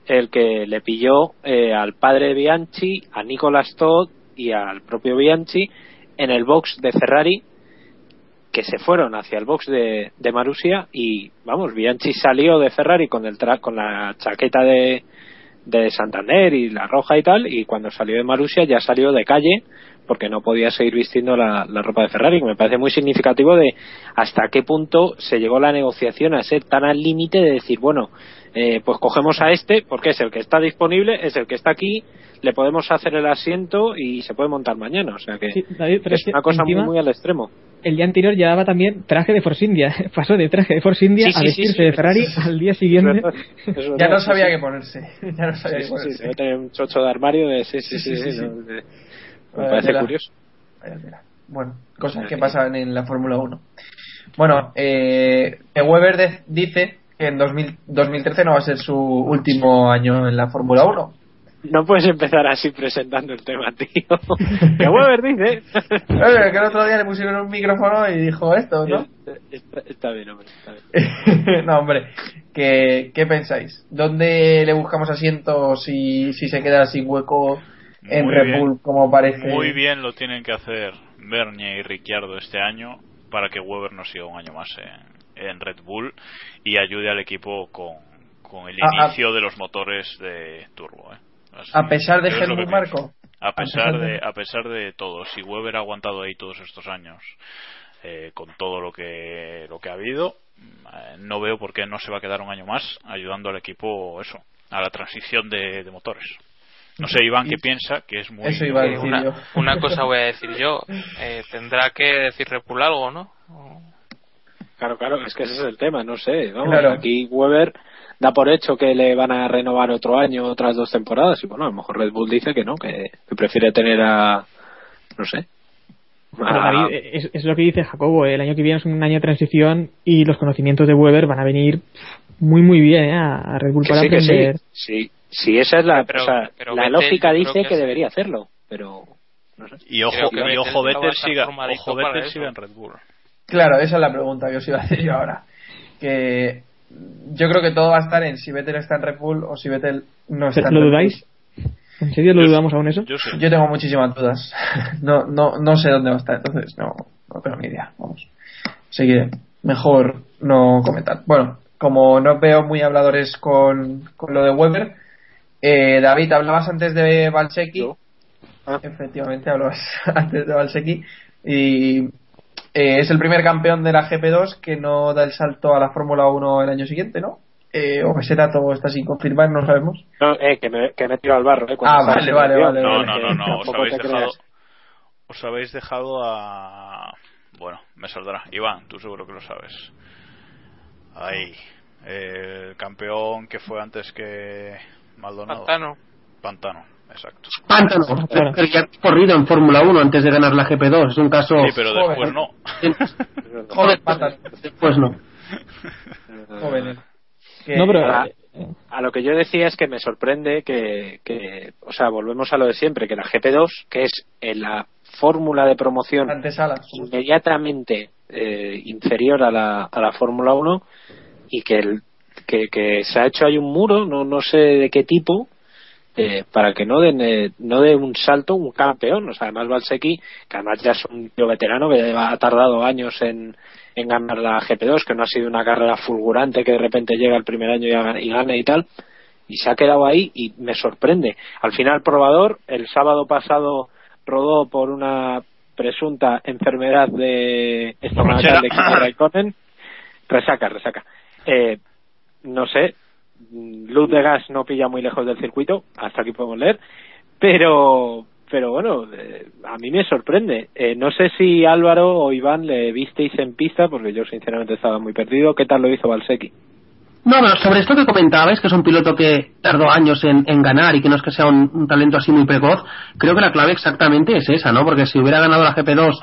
el que le pilló eh, al padre de Bianchi, a Nicolas Todd y al propio Bianchi en el box de Ferrari, que se fueron hacia el box de, de Marussia y, vamos, Bianchi salió de Ferrari con, el tra con la chaqueta de, de Santander y la roja y tal, y cuando salió de Marussia ya salió de calle porque no podía seguir vistiendo la, la ropa de Ferrari, me parece muy significativo de hasta qué punto se llegó la negociación a ser tan al límite de decir, bueno, eh, pues cogemos a este porque es el que está disponible, es el que está aquí, le podemos hacer el asiento y se puede montar mañana, o sea que sí, David, pero es una cosa muy, muy al extremo. El día anterior llevaba también traje de Force India. Pasó de traje de Force India Sí, sí, a vestirse sí. de Ferrari al día siguiente. Es verdad, es Ya no sabía sí. qué ponerse. Ya no sabía Sí, qué sí, sí, ponerse. un chocho de armario de sí, sí, Sí, sí, sí, sí, sí. no, de- me Vaya parece tela. curioso. Vaya tela. Bueno, cosas que pasan en la Fórmula 1. Bueno, eh, Weber de- dice que en 2000 2013 no va a ser su último año en la Fórmula 1. No puedes empezar así presentando el tema, tío. que Weber dice. Eh, que el otro día le pusieron un micrófono y dijo esto, ¿no? Está, está bien, hombre. Está bien. no, hombre, ¿qué, ¿qué pensáis? ¿Dónde le buscamos asiento si, si se queda sin hueco en Muy Red bien. Bull, como parece? Muy bien lo tienen que hacer Bernie y Ricciardo este año para que Weber no siga un año más en, en Red Bull y ayude al equipo con, con el A- a- inicio de los motores de turbo. ¿eh? Así, A pesar de Helmut pienso. A pesar de- de, a pesar de todo, si Weber ha aguantado ahí todos estos años eh, con todo lo que lo que ha habido, eh, no veo por qué no se va a quedar un año más ayudando al equipo eso, a la transición de, de motores. No sé, Iván, qué piensa, que es muy... Eso iba a Eh, decir una, yo. una cosa voy a decir yo. Eh, tendrá que decir Red Bull algo, ¿no? O- Claro, claro, es que ese es el tema, no sé. Vamos, Claro. aquí Weber da por hecho que le van a renovar otro año, otras dos temporadas, y bueno, a lo mejor Red Bull dice que no, que, que prefiere tener a. No sé. Pero, a- David, es, es lo que dice Jacobo. El año que viene es un año de transición y los conocimientos de Weber van a venir muy, muy bien ¿eh? a Red Bull que para sí, que aprender. sí. sí. Sí, esa es la. Pero- o sea, pero la Vettel lógica dice que debería hacerlo, pero. No sé. Y ojo, que y ojo Vettel siga, ojo Vettel siga en Red Bull. Claro, esa es la pregunta que os iba a hacer yo ahora. Que yo creo que todo va a estar en si Vettel está en Red Bull o si Vettel no está en ¿Lo Red Bull. dudáis? ¿En serio lo Yo- dudamos aún eso? Yo sí. Yo tengo muchísimas dudas. No, no, no sé dónde va a estar, entonces no, no tengo ni idea. Vamos. Así que mejor no comentar. Bueno, como no veo muy habladores con, con lo de Weber, eh, David, hablabas antes de Valsecki. Yo. Ah. Efectivamente, hablabas antes de Valsecki. Y eh, es el primer campeón de la GP2 que no da el salto a la Fórmula 1 el año siguiente, ¿no? Eh, o ese dato está sin confirmar, no sabemos. No, eh, que me, que me tiro al barro, eh. Ah, vale, vale, vale, No, vale. no, no, no, os habéis dejado... Os habéis dejado a... Bueno, me saldrá. Iván, tú seguro que lo sabes. Ahí. El campeón que fue antes que Maldonado. Pantano. Pantano. Exacto. Pántano, Claro. pero ya ha corrido en Fórmula 1 antes de ganar la GP2. Es un caso. Sí, pero después no. Joder. Después no. Jóvenes. Que- No, pero- a, a lo que yo decía es que me sorprende que, que, o sea, volvemos a lo de siempre, que la GP2, que es en la fórmula de promoción Antesala. inmediatamente eh, inferior a la, a la Fórmula 1 y que, el, que, que se ha hecho ahí un muro, no, no sé de qué tipo, eh, para que no den eh, no dé un salto un campeón. O sea, además Valsecchi, que además ya es un tío veterano que ha tardado años en, en ganar la GP2, que no ha sido una carrera fulgurante que de repente llega el primer año y, y gane y tal, y se ha quedado ahí y me sorprende. Al final, probador, el sábado pasado rodó por una presunta enfermedad de estomacal de Kimi Raikkonen. Resaca, resaca. Eh, no sé, luz de gas no pilla muy lejos del circuito, hasta aquí podemos leer, pero pero bueno, eh, a mí me sorprende. Eh, no sé si Álvaro o Iván le visteis en pista, porque yo sinceramente estaba muy perdido. ¿Qué tal lo hizo Valsecchi? No, no, sobre esto que comentabais, que es un piloto que tardó años en, en ganar y que no es que sea un, un talento así muy precoz, creo que la clave exactamente es esa, ¿no? Porque si hubiera ganado la GP2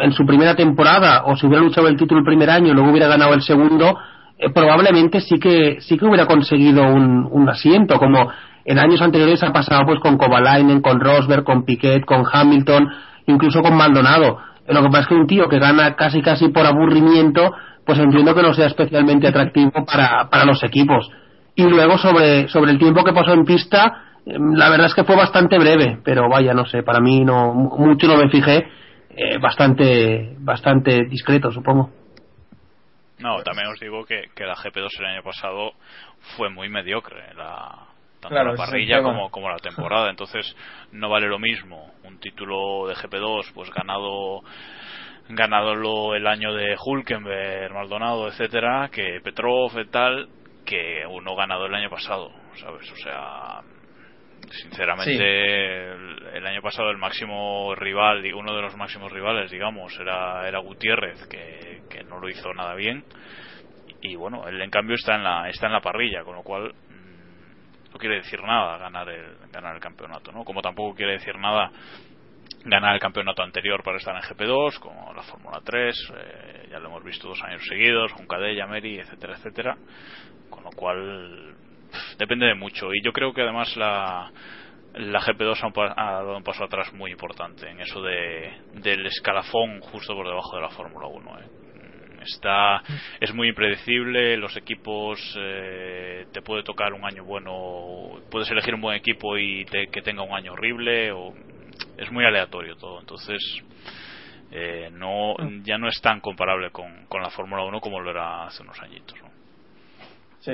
en su primera temporada o si hubiera luchado el título el primer año y luego hubiera ganado el segundo, eh, probablemente sí que sí que hubiera conseguido un, un asiento, como en años anteriores ha pasado pues con Kovalainen, con Rosberg, con Piquet, con Hamilton, incluso con Maldonado. Lo que pasa es que un tío que gana casi casi por aburrimiento, pues entiendo que no sea especialmente atractivo para, para los equipos. Y luego sobre, sobre el tiempo que pasó en pista, eh, la verdad es que fue bastante breve, pero vaya, no sé, para mí no mu- mucho no me fijé, eh, bastante bastante discreto, supongo. No, también os digo que, que la GP2 el año pasado fue muy mediocre, la, tanto Claro, la parrilla como, como la temporada. Entonces, no vale lo mismo un título de GP2 pues ganado ganadolo el año de Hulkenberg, Maldonado, etcétera, que Petrov y tal, que uno ganado el año pasado, ¿sabes? O sea, sinceramente Sí. El, año pasado el máximo rival, digo, uno de los máximos rivales, digamos, era, era Gutiérrez, que, que no lo hizo nada bien. Y bueno, él en cambio está en la, está en la parrilla, con lo cual mm, no quiere decir nada ganar el, ganar el campeonato, ¿no? Como tampoco quiere decir nada ganar el campeonato anterior para estar en GP2, como la Fórmula 3, eh, ya lo hemos visto dos años seguidos, con Cadella, Meri, etcétera, etcétera. Con lo cual, depende de mucho. Y yo creo que además la, la GP2 ha, un pa- ha dado un paso atrás muy importante en eso de, del escalafón justo por debajo de la Fórmula 1. ¿eh? Mm, Está, es muy impredecible, los equipos eh, te puede tocar un año bueno, puedes elegir un buen equipo y te- que tenga un año horrible, o es muy aleatorio todo. Entonces, eh, no ya no es tan comparable con, con la Fórmula 1 como lo era hace unos añitos. ¿no? Sí.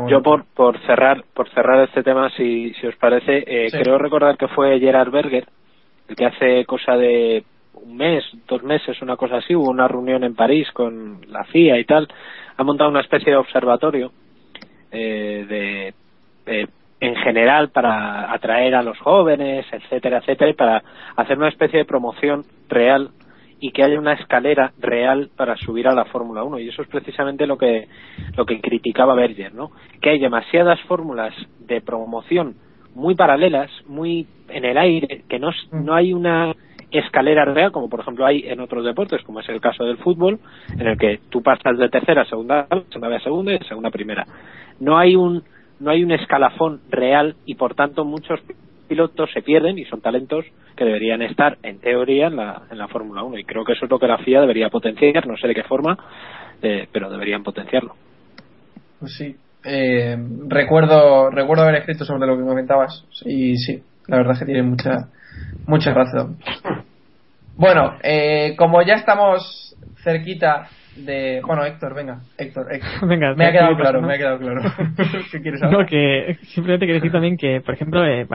Bueno. Yo por, por cerrar por cerrar este tema, si, si os parece, eh, Sí. creo recordar que fue Gerard Berger el que hace cosa de un mes, dos meses, una cosa así, hubo una reunión en París con la CIA y tal, ha montado una especie de observatorio eh, de, de- en general para atraer a los jóvenes, etcétera, etcétera, y para hacer una especie de promoción real y que haya una escalera real para subir a la Fórmula 1 y eso es precisamente lo que lo que criticaba Berger, ¿no? Que hay demasiadas fórmulas de promoción muy paralelas, muy en el aire, que no, s- no hay una escalera real, como por ejemplo hay en otros deportes, como es el caso del fútbol, en el que tú pasas de tercera a segunda, segunda a segunda y de segunda a primera. No hay un no hay un escalafón real y por tanto muchos pilotos se pierden y son talentos que deberían estar en teoría en la, en la Fórmula 1 y creo que eso es lo que la FIA debería potenciar, no sé de qué forma, eh, pero deberían potenciarlo. Pues sí. Eh, recuerdo, recuerdo haber escrito sobre lo que comentabas. Y sí, la verdad es que tiene mucha, mucha razón. Bueno, eh, como ya estamos cerquita de. Bueno, Héctor, venga. Héctor, Héctor. Venga, me ha quedado claro, ¿no? me ha quedado claro. ¿Qué quieres hablar? No, que simplemente quería decir también que, por ejemplo, eh,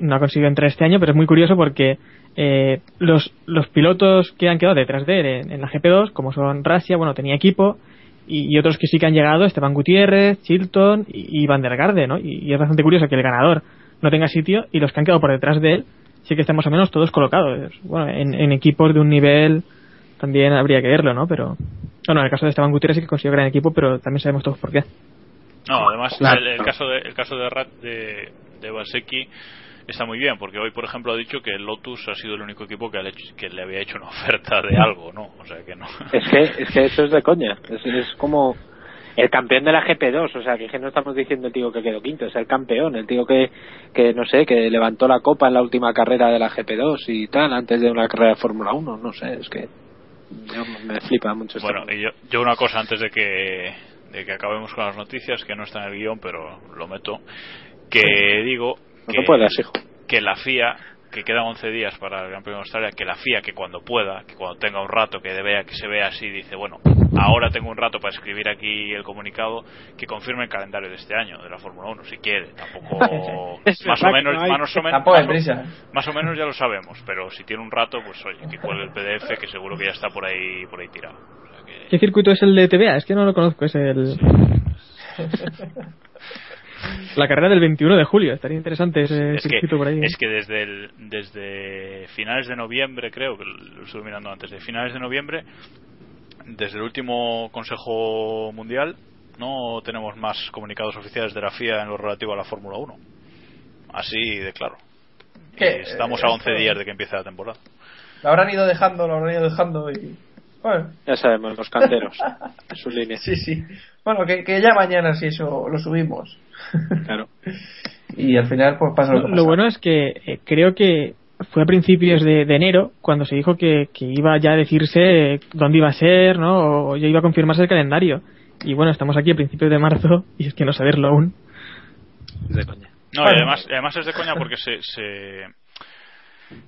no ha conseguido entrar este año, pero es muy curioso porque eh, los, los pilotos que han quedado detrás de él en, en la GP2, como son Rasia, bueno, tenía equipo, y, y otros que sí que han llegado, Esteban Gutiérrez, Chilton y, y Van der Garde, ¿no? Y, y es bastante curioso que el ganador no tenga sitio y los que han quedado por detrás de él sí que están más o menos todos colocados. Bueno, en, en equipos de un nivel también habría que verlo, ¿no? Pero, bueno, en el caso de Esteban Gutiérrez sí que consiguió gran equipo, pero también sabemos todos por qué. No, además Claro. el, el caso de el caso de Rat de, de Valsecchi está muy bien, porque hoy, por ejemplo, ha dicho que el Lotus ha sido el único equipo que, le, que le había hecho una oferta de algo, ¿no? O sea que no. Es que, es que eso es de coña. Es, es como el campeón de la GP2, o sea, que no estamos diciendo el tío que quedó quinto, es el campeón, el tío que, que no sé, que levantó la copa en la última carrera de la GP2 y tal, antes de una carrera de Fórmula 1, no sé, es que yo, me flipa mucho. Bueno, y yo, yo una cosa antes de que, de que acabemos con las noticias, que no está en el guion, pero lo meto, que digo que, no puedes, hijo. que la FIA que quedan 11 días para el Gran Premio de Australia, que la FIA, que cuando pueda, que cuando tenga un rato, que vea que se vea así, dice, bueno, ahora tengo un rato para escribir aquí el comunicado, que confirme el calendario de este año de la Fórmula 1, si quiere. Tampoco, más o menos, más o menos, más, más o menos ya lo sabemos, pero si tiene un rato, pues oye, que cuelgue el PDF, que seguro que ya está por ahí, por ahí tirado. O sea que... ¿Qué circuito es el de TVA? Es que no lo conozco, es el... La carrera del 21 de julio, estaría interesante ese es circuito que, por ahí. Es que desde, el, desde finales de noviembre, creo, que lo estuve mirando antes, de finales de noviembre, desde el último Consejo Mundial, no tenemos más comunicados oficiales de la FIA en lo relativo a la Fórmula 1. Así de claro. ¿Qué? Estamos a 11 días de que empiece la temporada. Lo habrán ido dejando, lo habrán ido dejando y. Bueno. Ya sabemos, los canteros. en su línea. Sí, sí. Bueno, que, que ya mañana si eso lo subimos. Claro. y al final, pues pasa lo que Lo bueno es que eh, creo que fue a principios de, de enero cuando se dijo que, que iba ya a decirse dónde iba a ser, ¿no? O ya iba a confirmarse el calendario. Y bueno, estamos aquí a principios de marzo y es que no saberlo aún. De coña. No, y además, además es de coña porque se, se,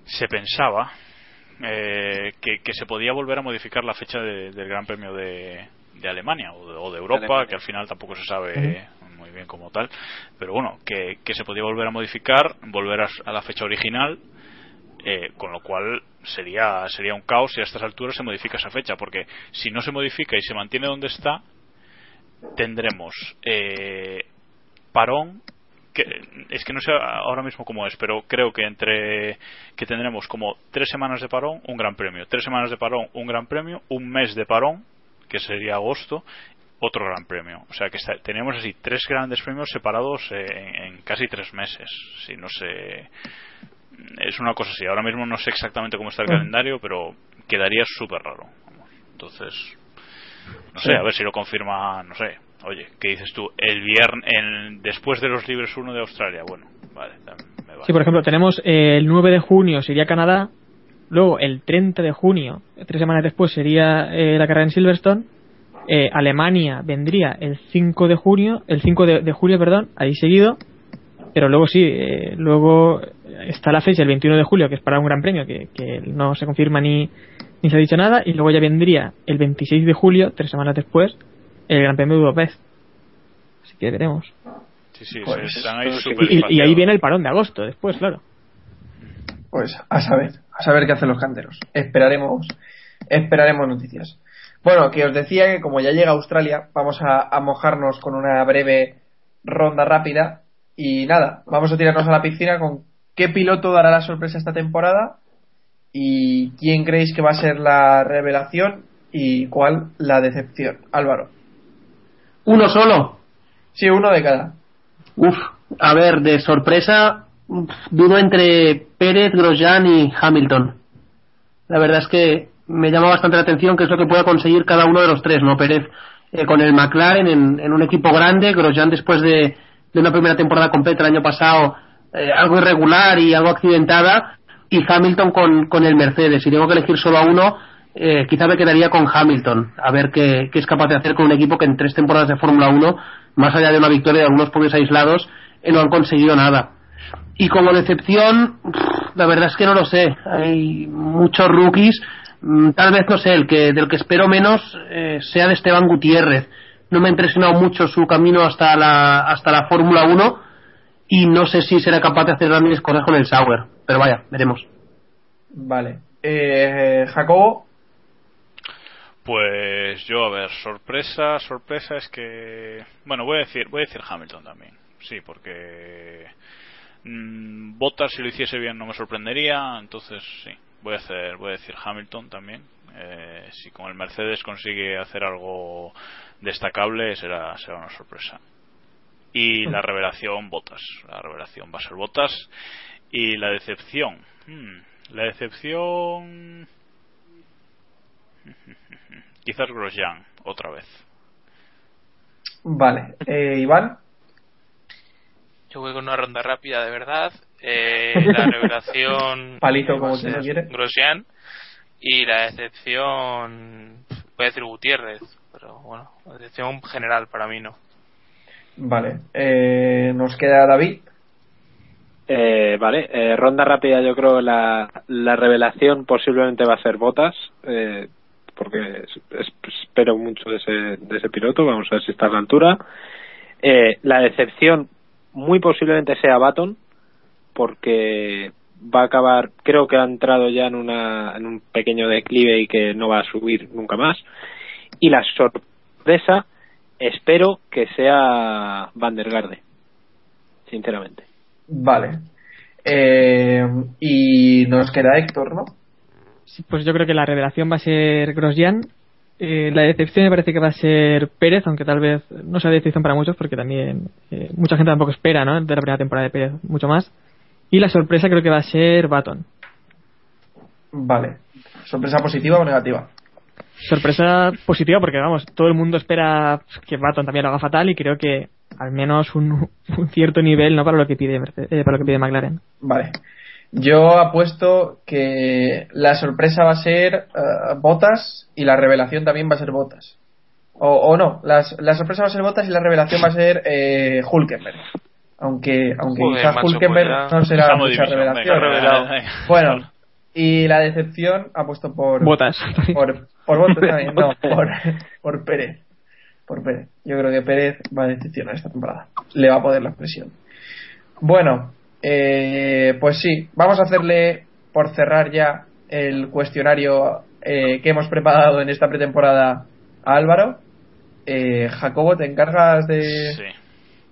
se pensaba eh, que, que se podía volver a modificar la fecha de- del Gran Premio de, de Alemania o de, o de Europa, Alemania. que al final tampoco se sabe bien como tal, pero bueno, que, que se podía volver a modificar, volver a, a la fecha original, eh, con lo cual sería sería un caos si a estas alturas se modifica esa fecha, porque si no se modifica y se mantiene donde está, tendremos eh, parón que es que no sé ahora mismo cómo es, pero creo que entre que tendremos como tres semanas de parón, un gran premio, tres semanas de parón, un gran premio, un mes de parón, que sería agosto, otro gran premio. O sea que está- tenemos así tres grandes premios separados eh, en, en casi tres meses. Si no sé, es una cosa así. Ahora mismo no sé exactamente cómo está el Mm. calendario, pero quedaría súper raro. Entonces, no sé, Sí. a ver si lo confirma, no sé. Oye, ¿qué dices tú? El viernes, después de los libres 1 de Australia. Bueno, vale, también me vale. Sí, por ejemplo, tenemos eh, el 9 de junio sería Canadá, luego el 30 de junio, tres semanas después sería eh, la carrera en Silverstone, eh, Alemania vendría el 5 de junio, el 5 de, de julio, perdón, ahí seguido, pero luego sí, eh, luego está la fecha el 21 de julio que es para un gran premio que, que no se confirma ni, ni se ha dicho nada y luego ya vendría el 26 de julio, tres semanas después, el Gran Premio de Budapest. Así que veremos. Sí, sí, Pues, están ahí Y, y ahí viene el parón de agosto después, claro. Pues a saber, a saber qué hacen los canteros. Esperaremos, esperaremos noticias. Bueno, que os decía que como ya llega Australia, vamos a, a mojarnos con una breve ronda rápida. Y nada, vamos a tirarnos a la piscina con qué piloto dará la sorpresa esta temporada y quién creéis que va a ser la revelación y cuál la decepción. Álvaro. Uno solo. Sí, uno de cada. Uf, a ver, de sorpresa, dudo entre Pérez, Grosjean y Hamilton. La verdad es que me llama bastante la atención qué es lo que pueda conseguir cada uno de los tres, ¿no? Pérez eh, con el McLaren en, en un equipo grande, Grosjean después de, de una primera temporada completa el año pasado, eh, algo irregular y algo accidentada, y Hamilton con, con el Mercedes. Si tengo que elegir solo a uno, eh, quizá me quedaría con Hamilton, a ver qué, es capaz de hacer con un equipo que en tres temporadas de Fórmula 1, más allá de una victoria de algunos podios aislados, eh, no han conseguido nada. Y como decepción, la verdad es que no lo sé. Hay muchos rookies. Mm, Tal vez, no sé, el que del que espero menos eh, sea de Esteban Gutiérrez. No me ha impresionado mucho su camino hasta la, hasta la Fórmula 1 y no sé si será capaz de hacer grandes cosas con el Sauer. Pero vaya, veremos. Vale. Eh, Jacobo. Pues yo, a ver, sorpresa, sorpresa es que, bueno, voy a decir, voy a decir Hamilton también, sí, porque mm, Bottas si lo hiciese bien no me sorprendería, entonces sí, voy a hacer, voy a decir Hamilton también. Eh, si con el Mercedes consigue hacer algo destacable será será una sorpresa. Y la revelación Bottas, la revelación va a ser Bottas Y la decepción. Hmm, La decepción. Quizás Grosjean, otra vez. Vale. Eh, Iván. Yo voy con una ronda rápida, de verdad. Eh, la revelación. Palito, a como quien lo quiere. Grosjean. Y la decepción. Voy a decir Gutiérrez. Pero bueno, la decepción general para mí no. Vale. Eh, nos queda David. Eh, vale, eh, ronda rápida. Yo creo la, la revelación posiblemente va a ser Botas, eh, porque es- es- espero mucho de ese, de ese piloto. Vamos a ver si está a la altura. Eh, la decepción muy posiblemente sea Baton, porque va a acabar. Creo que ha entrado ya en, una, en un pequeño declive y que no va a subir nunca más. Y la sorpresa, espero que sea Van der Garde, sinceramente. Vale. Eh, y nos queda Héctor, ¿no? Sí, Pues yo creo que la revelación va a ser Grosjean. Eh, la decepción me parece que va a ser Pérez, aunque tal vez no sea decepción para muchos, porque también eh, mucha gente tampoco espera, ¿no? De la primera temporada de Pérez, mucho más. Y la sorpresa creo que va a ser Baton. Vale. ¿Sorpresa positiva o negativa? Sorpresa positiva porque, vamos, todo el mundo espera que Baton también lo haga fatal y creo que al menos un, un cierto nivel, ¿no? Para lo que pide, eh, para lo que pide McLaren. Vale. Yo apuesto que la sorpresa va a ser eh, Botas y la revelación también va a ser Botas. O, o no, las- la sorpresa va a ser Botas y la revelación va a ser eh, Hulkenberg. Aunque, aunque Joder, quizás Hulkenberg pues ya no será mucha división, revelación. venga. Bueno, y la decepción apuesto por Botas. por, por Botas también, no, por, por Pérez. Por Pérez. Yo creo que Pérez va a decepcionar esta temporada. Le va a poder la presión. Bueno, eh, pues sí, vamos a hacerle, por cerrar ya, el cuestionario eh, que hemos preparado en esta pretemporada a Álvaro. Eh, Jacobo, ¿te encargas de Sí.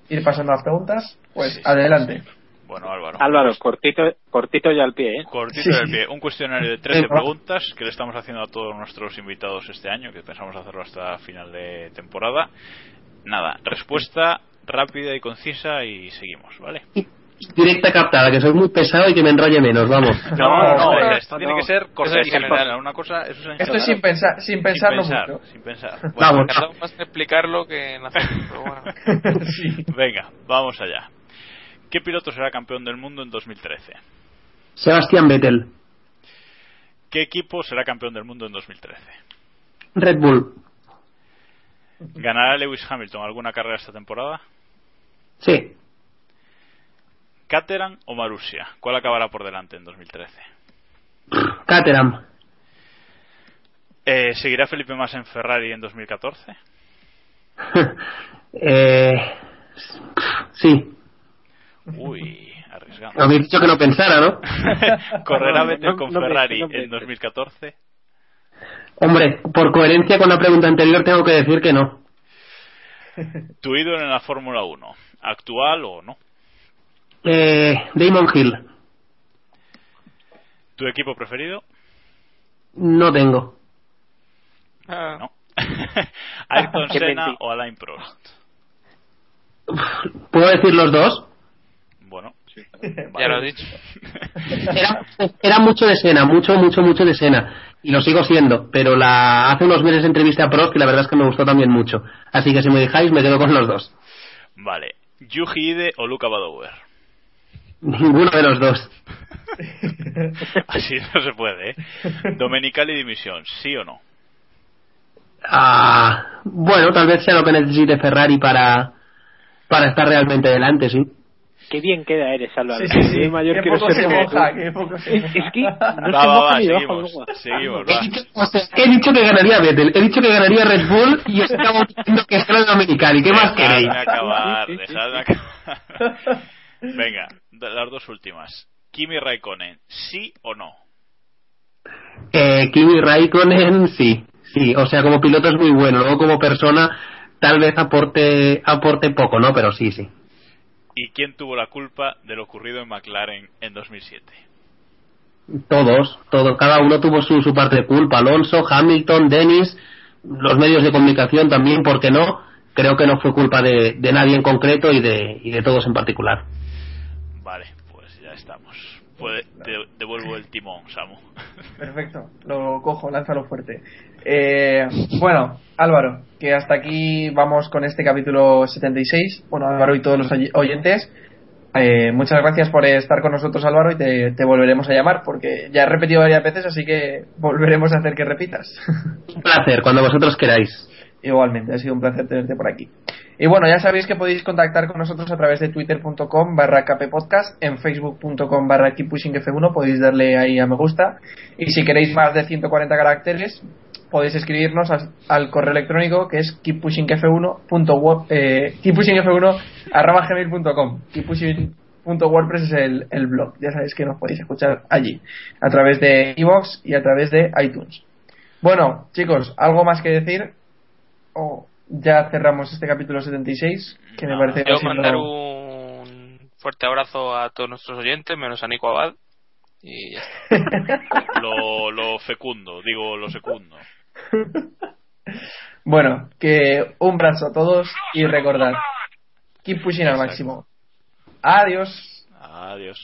Ir pasando las preguntas? Pues Sí, adelante. sí. Bueno, Álvaro. Álvaro, cortito, cortito ya al pie, ¿eh? Cortito Sí, del sí. pie. Un cuestionario de 13 Venga. preguntas que le estamos haciendo a todos nuestros invitados este año, que pensamos hacerlo hasta final de temporada. Nada, respuesta rápida y concisa y seguimos, ¿vale? Directa captada, que soy muy pesado y que me enrolle menos, vamos. No, no, no, esto no, tiene no. que ser cortés es general. Una cosa, eso es Esto general. sin pensar, sin pensarlo sin pensar, mucho. sin pensar. Vamos. Tardó más en explicarlo que en hacerlo, pero bueno. Sí. Venga, vamos allá. ¿Qué piloto será campeón del mundo en 2013? Sebastián Vettel, ¿Qué equipo será campeón del mundo en 2013? Red Bull, ¿Ganará Lewis Hamilton alguna carrera esta temporada? sí, ¿Caterham o Marussia? ¿Cuál acabará por delante en 2013? Caterham, Eh, ¿Seguirá Felipe Massa en Ferrari en 2014? eh, sí. Uy, arriesgando. Habéis dicho que no pensara, ¿no? ¿Correrá No, Vettel no, con no Ferrari en 2014? Hombre, por coherencia con la pregunta anterior tengo que decir que no. ¿Tu ídolo en la Fórmula 1? ¿Actual o no? Eh, Damon Hill, ¿Tu equipo preferido? no tengo. Ah, No. ¿Ayrton Qué Senna o Alain Prost? ¿Puedo decir los dos? Bueno, sí. ya lo has dicho. Era, era mucho de Sena, mucho, mucho, mucho de Sena. Y lo sigo siendo, pero la hace unos meses entrevisté a Prost y la verdad es que me gustó también mucho. Así que si me dejáis, me quedo con los dos. Vale. ¿Yuji Ide o Luca Badower? Ninguno de los dos. Así no se puede, ¿eh? Domenicali dimisión, ¿sí o no? Ah, bueno, tal vez sea lo que necesite Ferrari para, para estar realmente delante, sí. Qué bien queda eres, Álvaro. Sí, sí, sí. Mayor Qué quiero poco ser se como moja, tú. qué poco se Es, moja. es que no Va, se va, moja va, ni debajo del seguimos. He va. dicho, o sea, he dicho que ganaría Vettel, he dicho que ganaría Red Bull y os acabo diciendo que es el Dominicali. ¿Qué más queréis? Dejadme acabar, Sí, sí, sí. dejadme acabar. Venga, las dos últimas. Kimi Raikkonen, ¿sí o no? Eh, Kimi Raikkonen, sí, sí. O sea, como piloto es muy bueno. Luego, como persona, tal vez aporte, aporte poco, ¿no? Pero sí, sí. ¿Y quién tuvo la culpa de lo ocurrido en McLaren en 2007? Todos, todos. Cada uno tuvo su, su parte de culpa. Alonso, Hamilton, Dennis, los medios de comunicación también, ¿por qué no? Creo que no fue culpa de, de nadie en concreto y de, y de todos en particular. Pues te devuelvo el timón, Samu. Perfecto, lo cojo, lánzalo fuerte. Eh, bueno, Álvaro, que hasta aquí vamos con este capítulo 76. Bueno, Álvaro y todos los oy- oyentes, eh, muchas gracias por estar con nosotros, Álvaro, y te, te volveremos a llamar, porque ya he repetido varias veces, así que volveremos a hacer que repitas. Un placer, cuando vosotros queráis. Igualmente, ha sido un placer tenerte por aquí. Y bueno, ya sabéis que podéis contactar con nosotros a través de twitter.com barra kppodcast, en facebook.com barra keeppushingf1, podéis darle ahí a me gusta. Y si queréis más de 140 caracteres, podéis escribirnos al, correo electrónico que es keeppushingf1. Eh, keeppushingf1 arroba gmail.com. keeppushing.wordpress es el, blog. Ya sabéis que nos podéis escuchar allí, a través de iVoox y a través de iTunes. Bueno, chicos, ¿algo más que decir? O ya cerramos este capítulo 76, que me parece sido- mandar un fuerte abrazo a todos nuestros oyentes, menos a Nico Abad. Y ya está. Lo, lo fecundo, digo lo secundo. Bueno, que un abrazo a todos y recordad, keep pushing al máximo. Adiós. Adiós.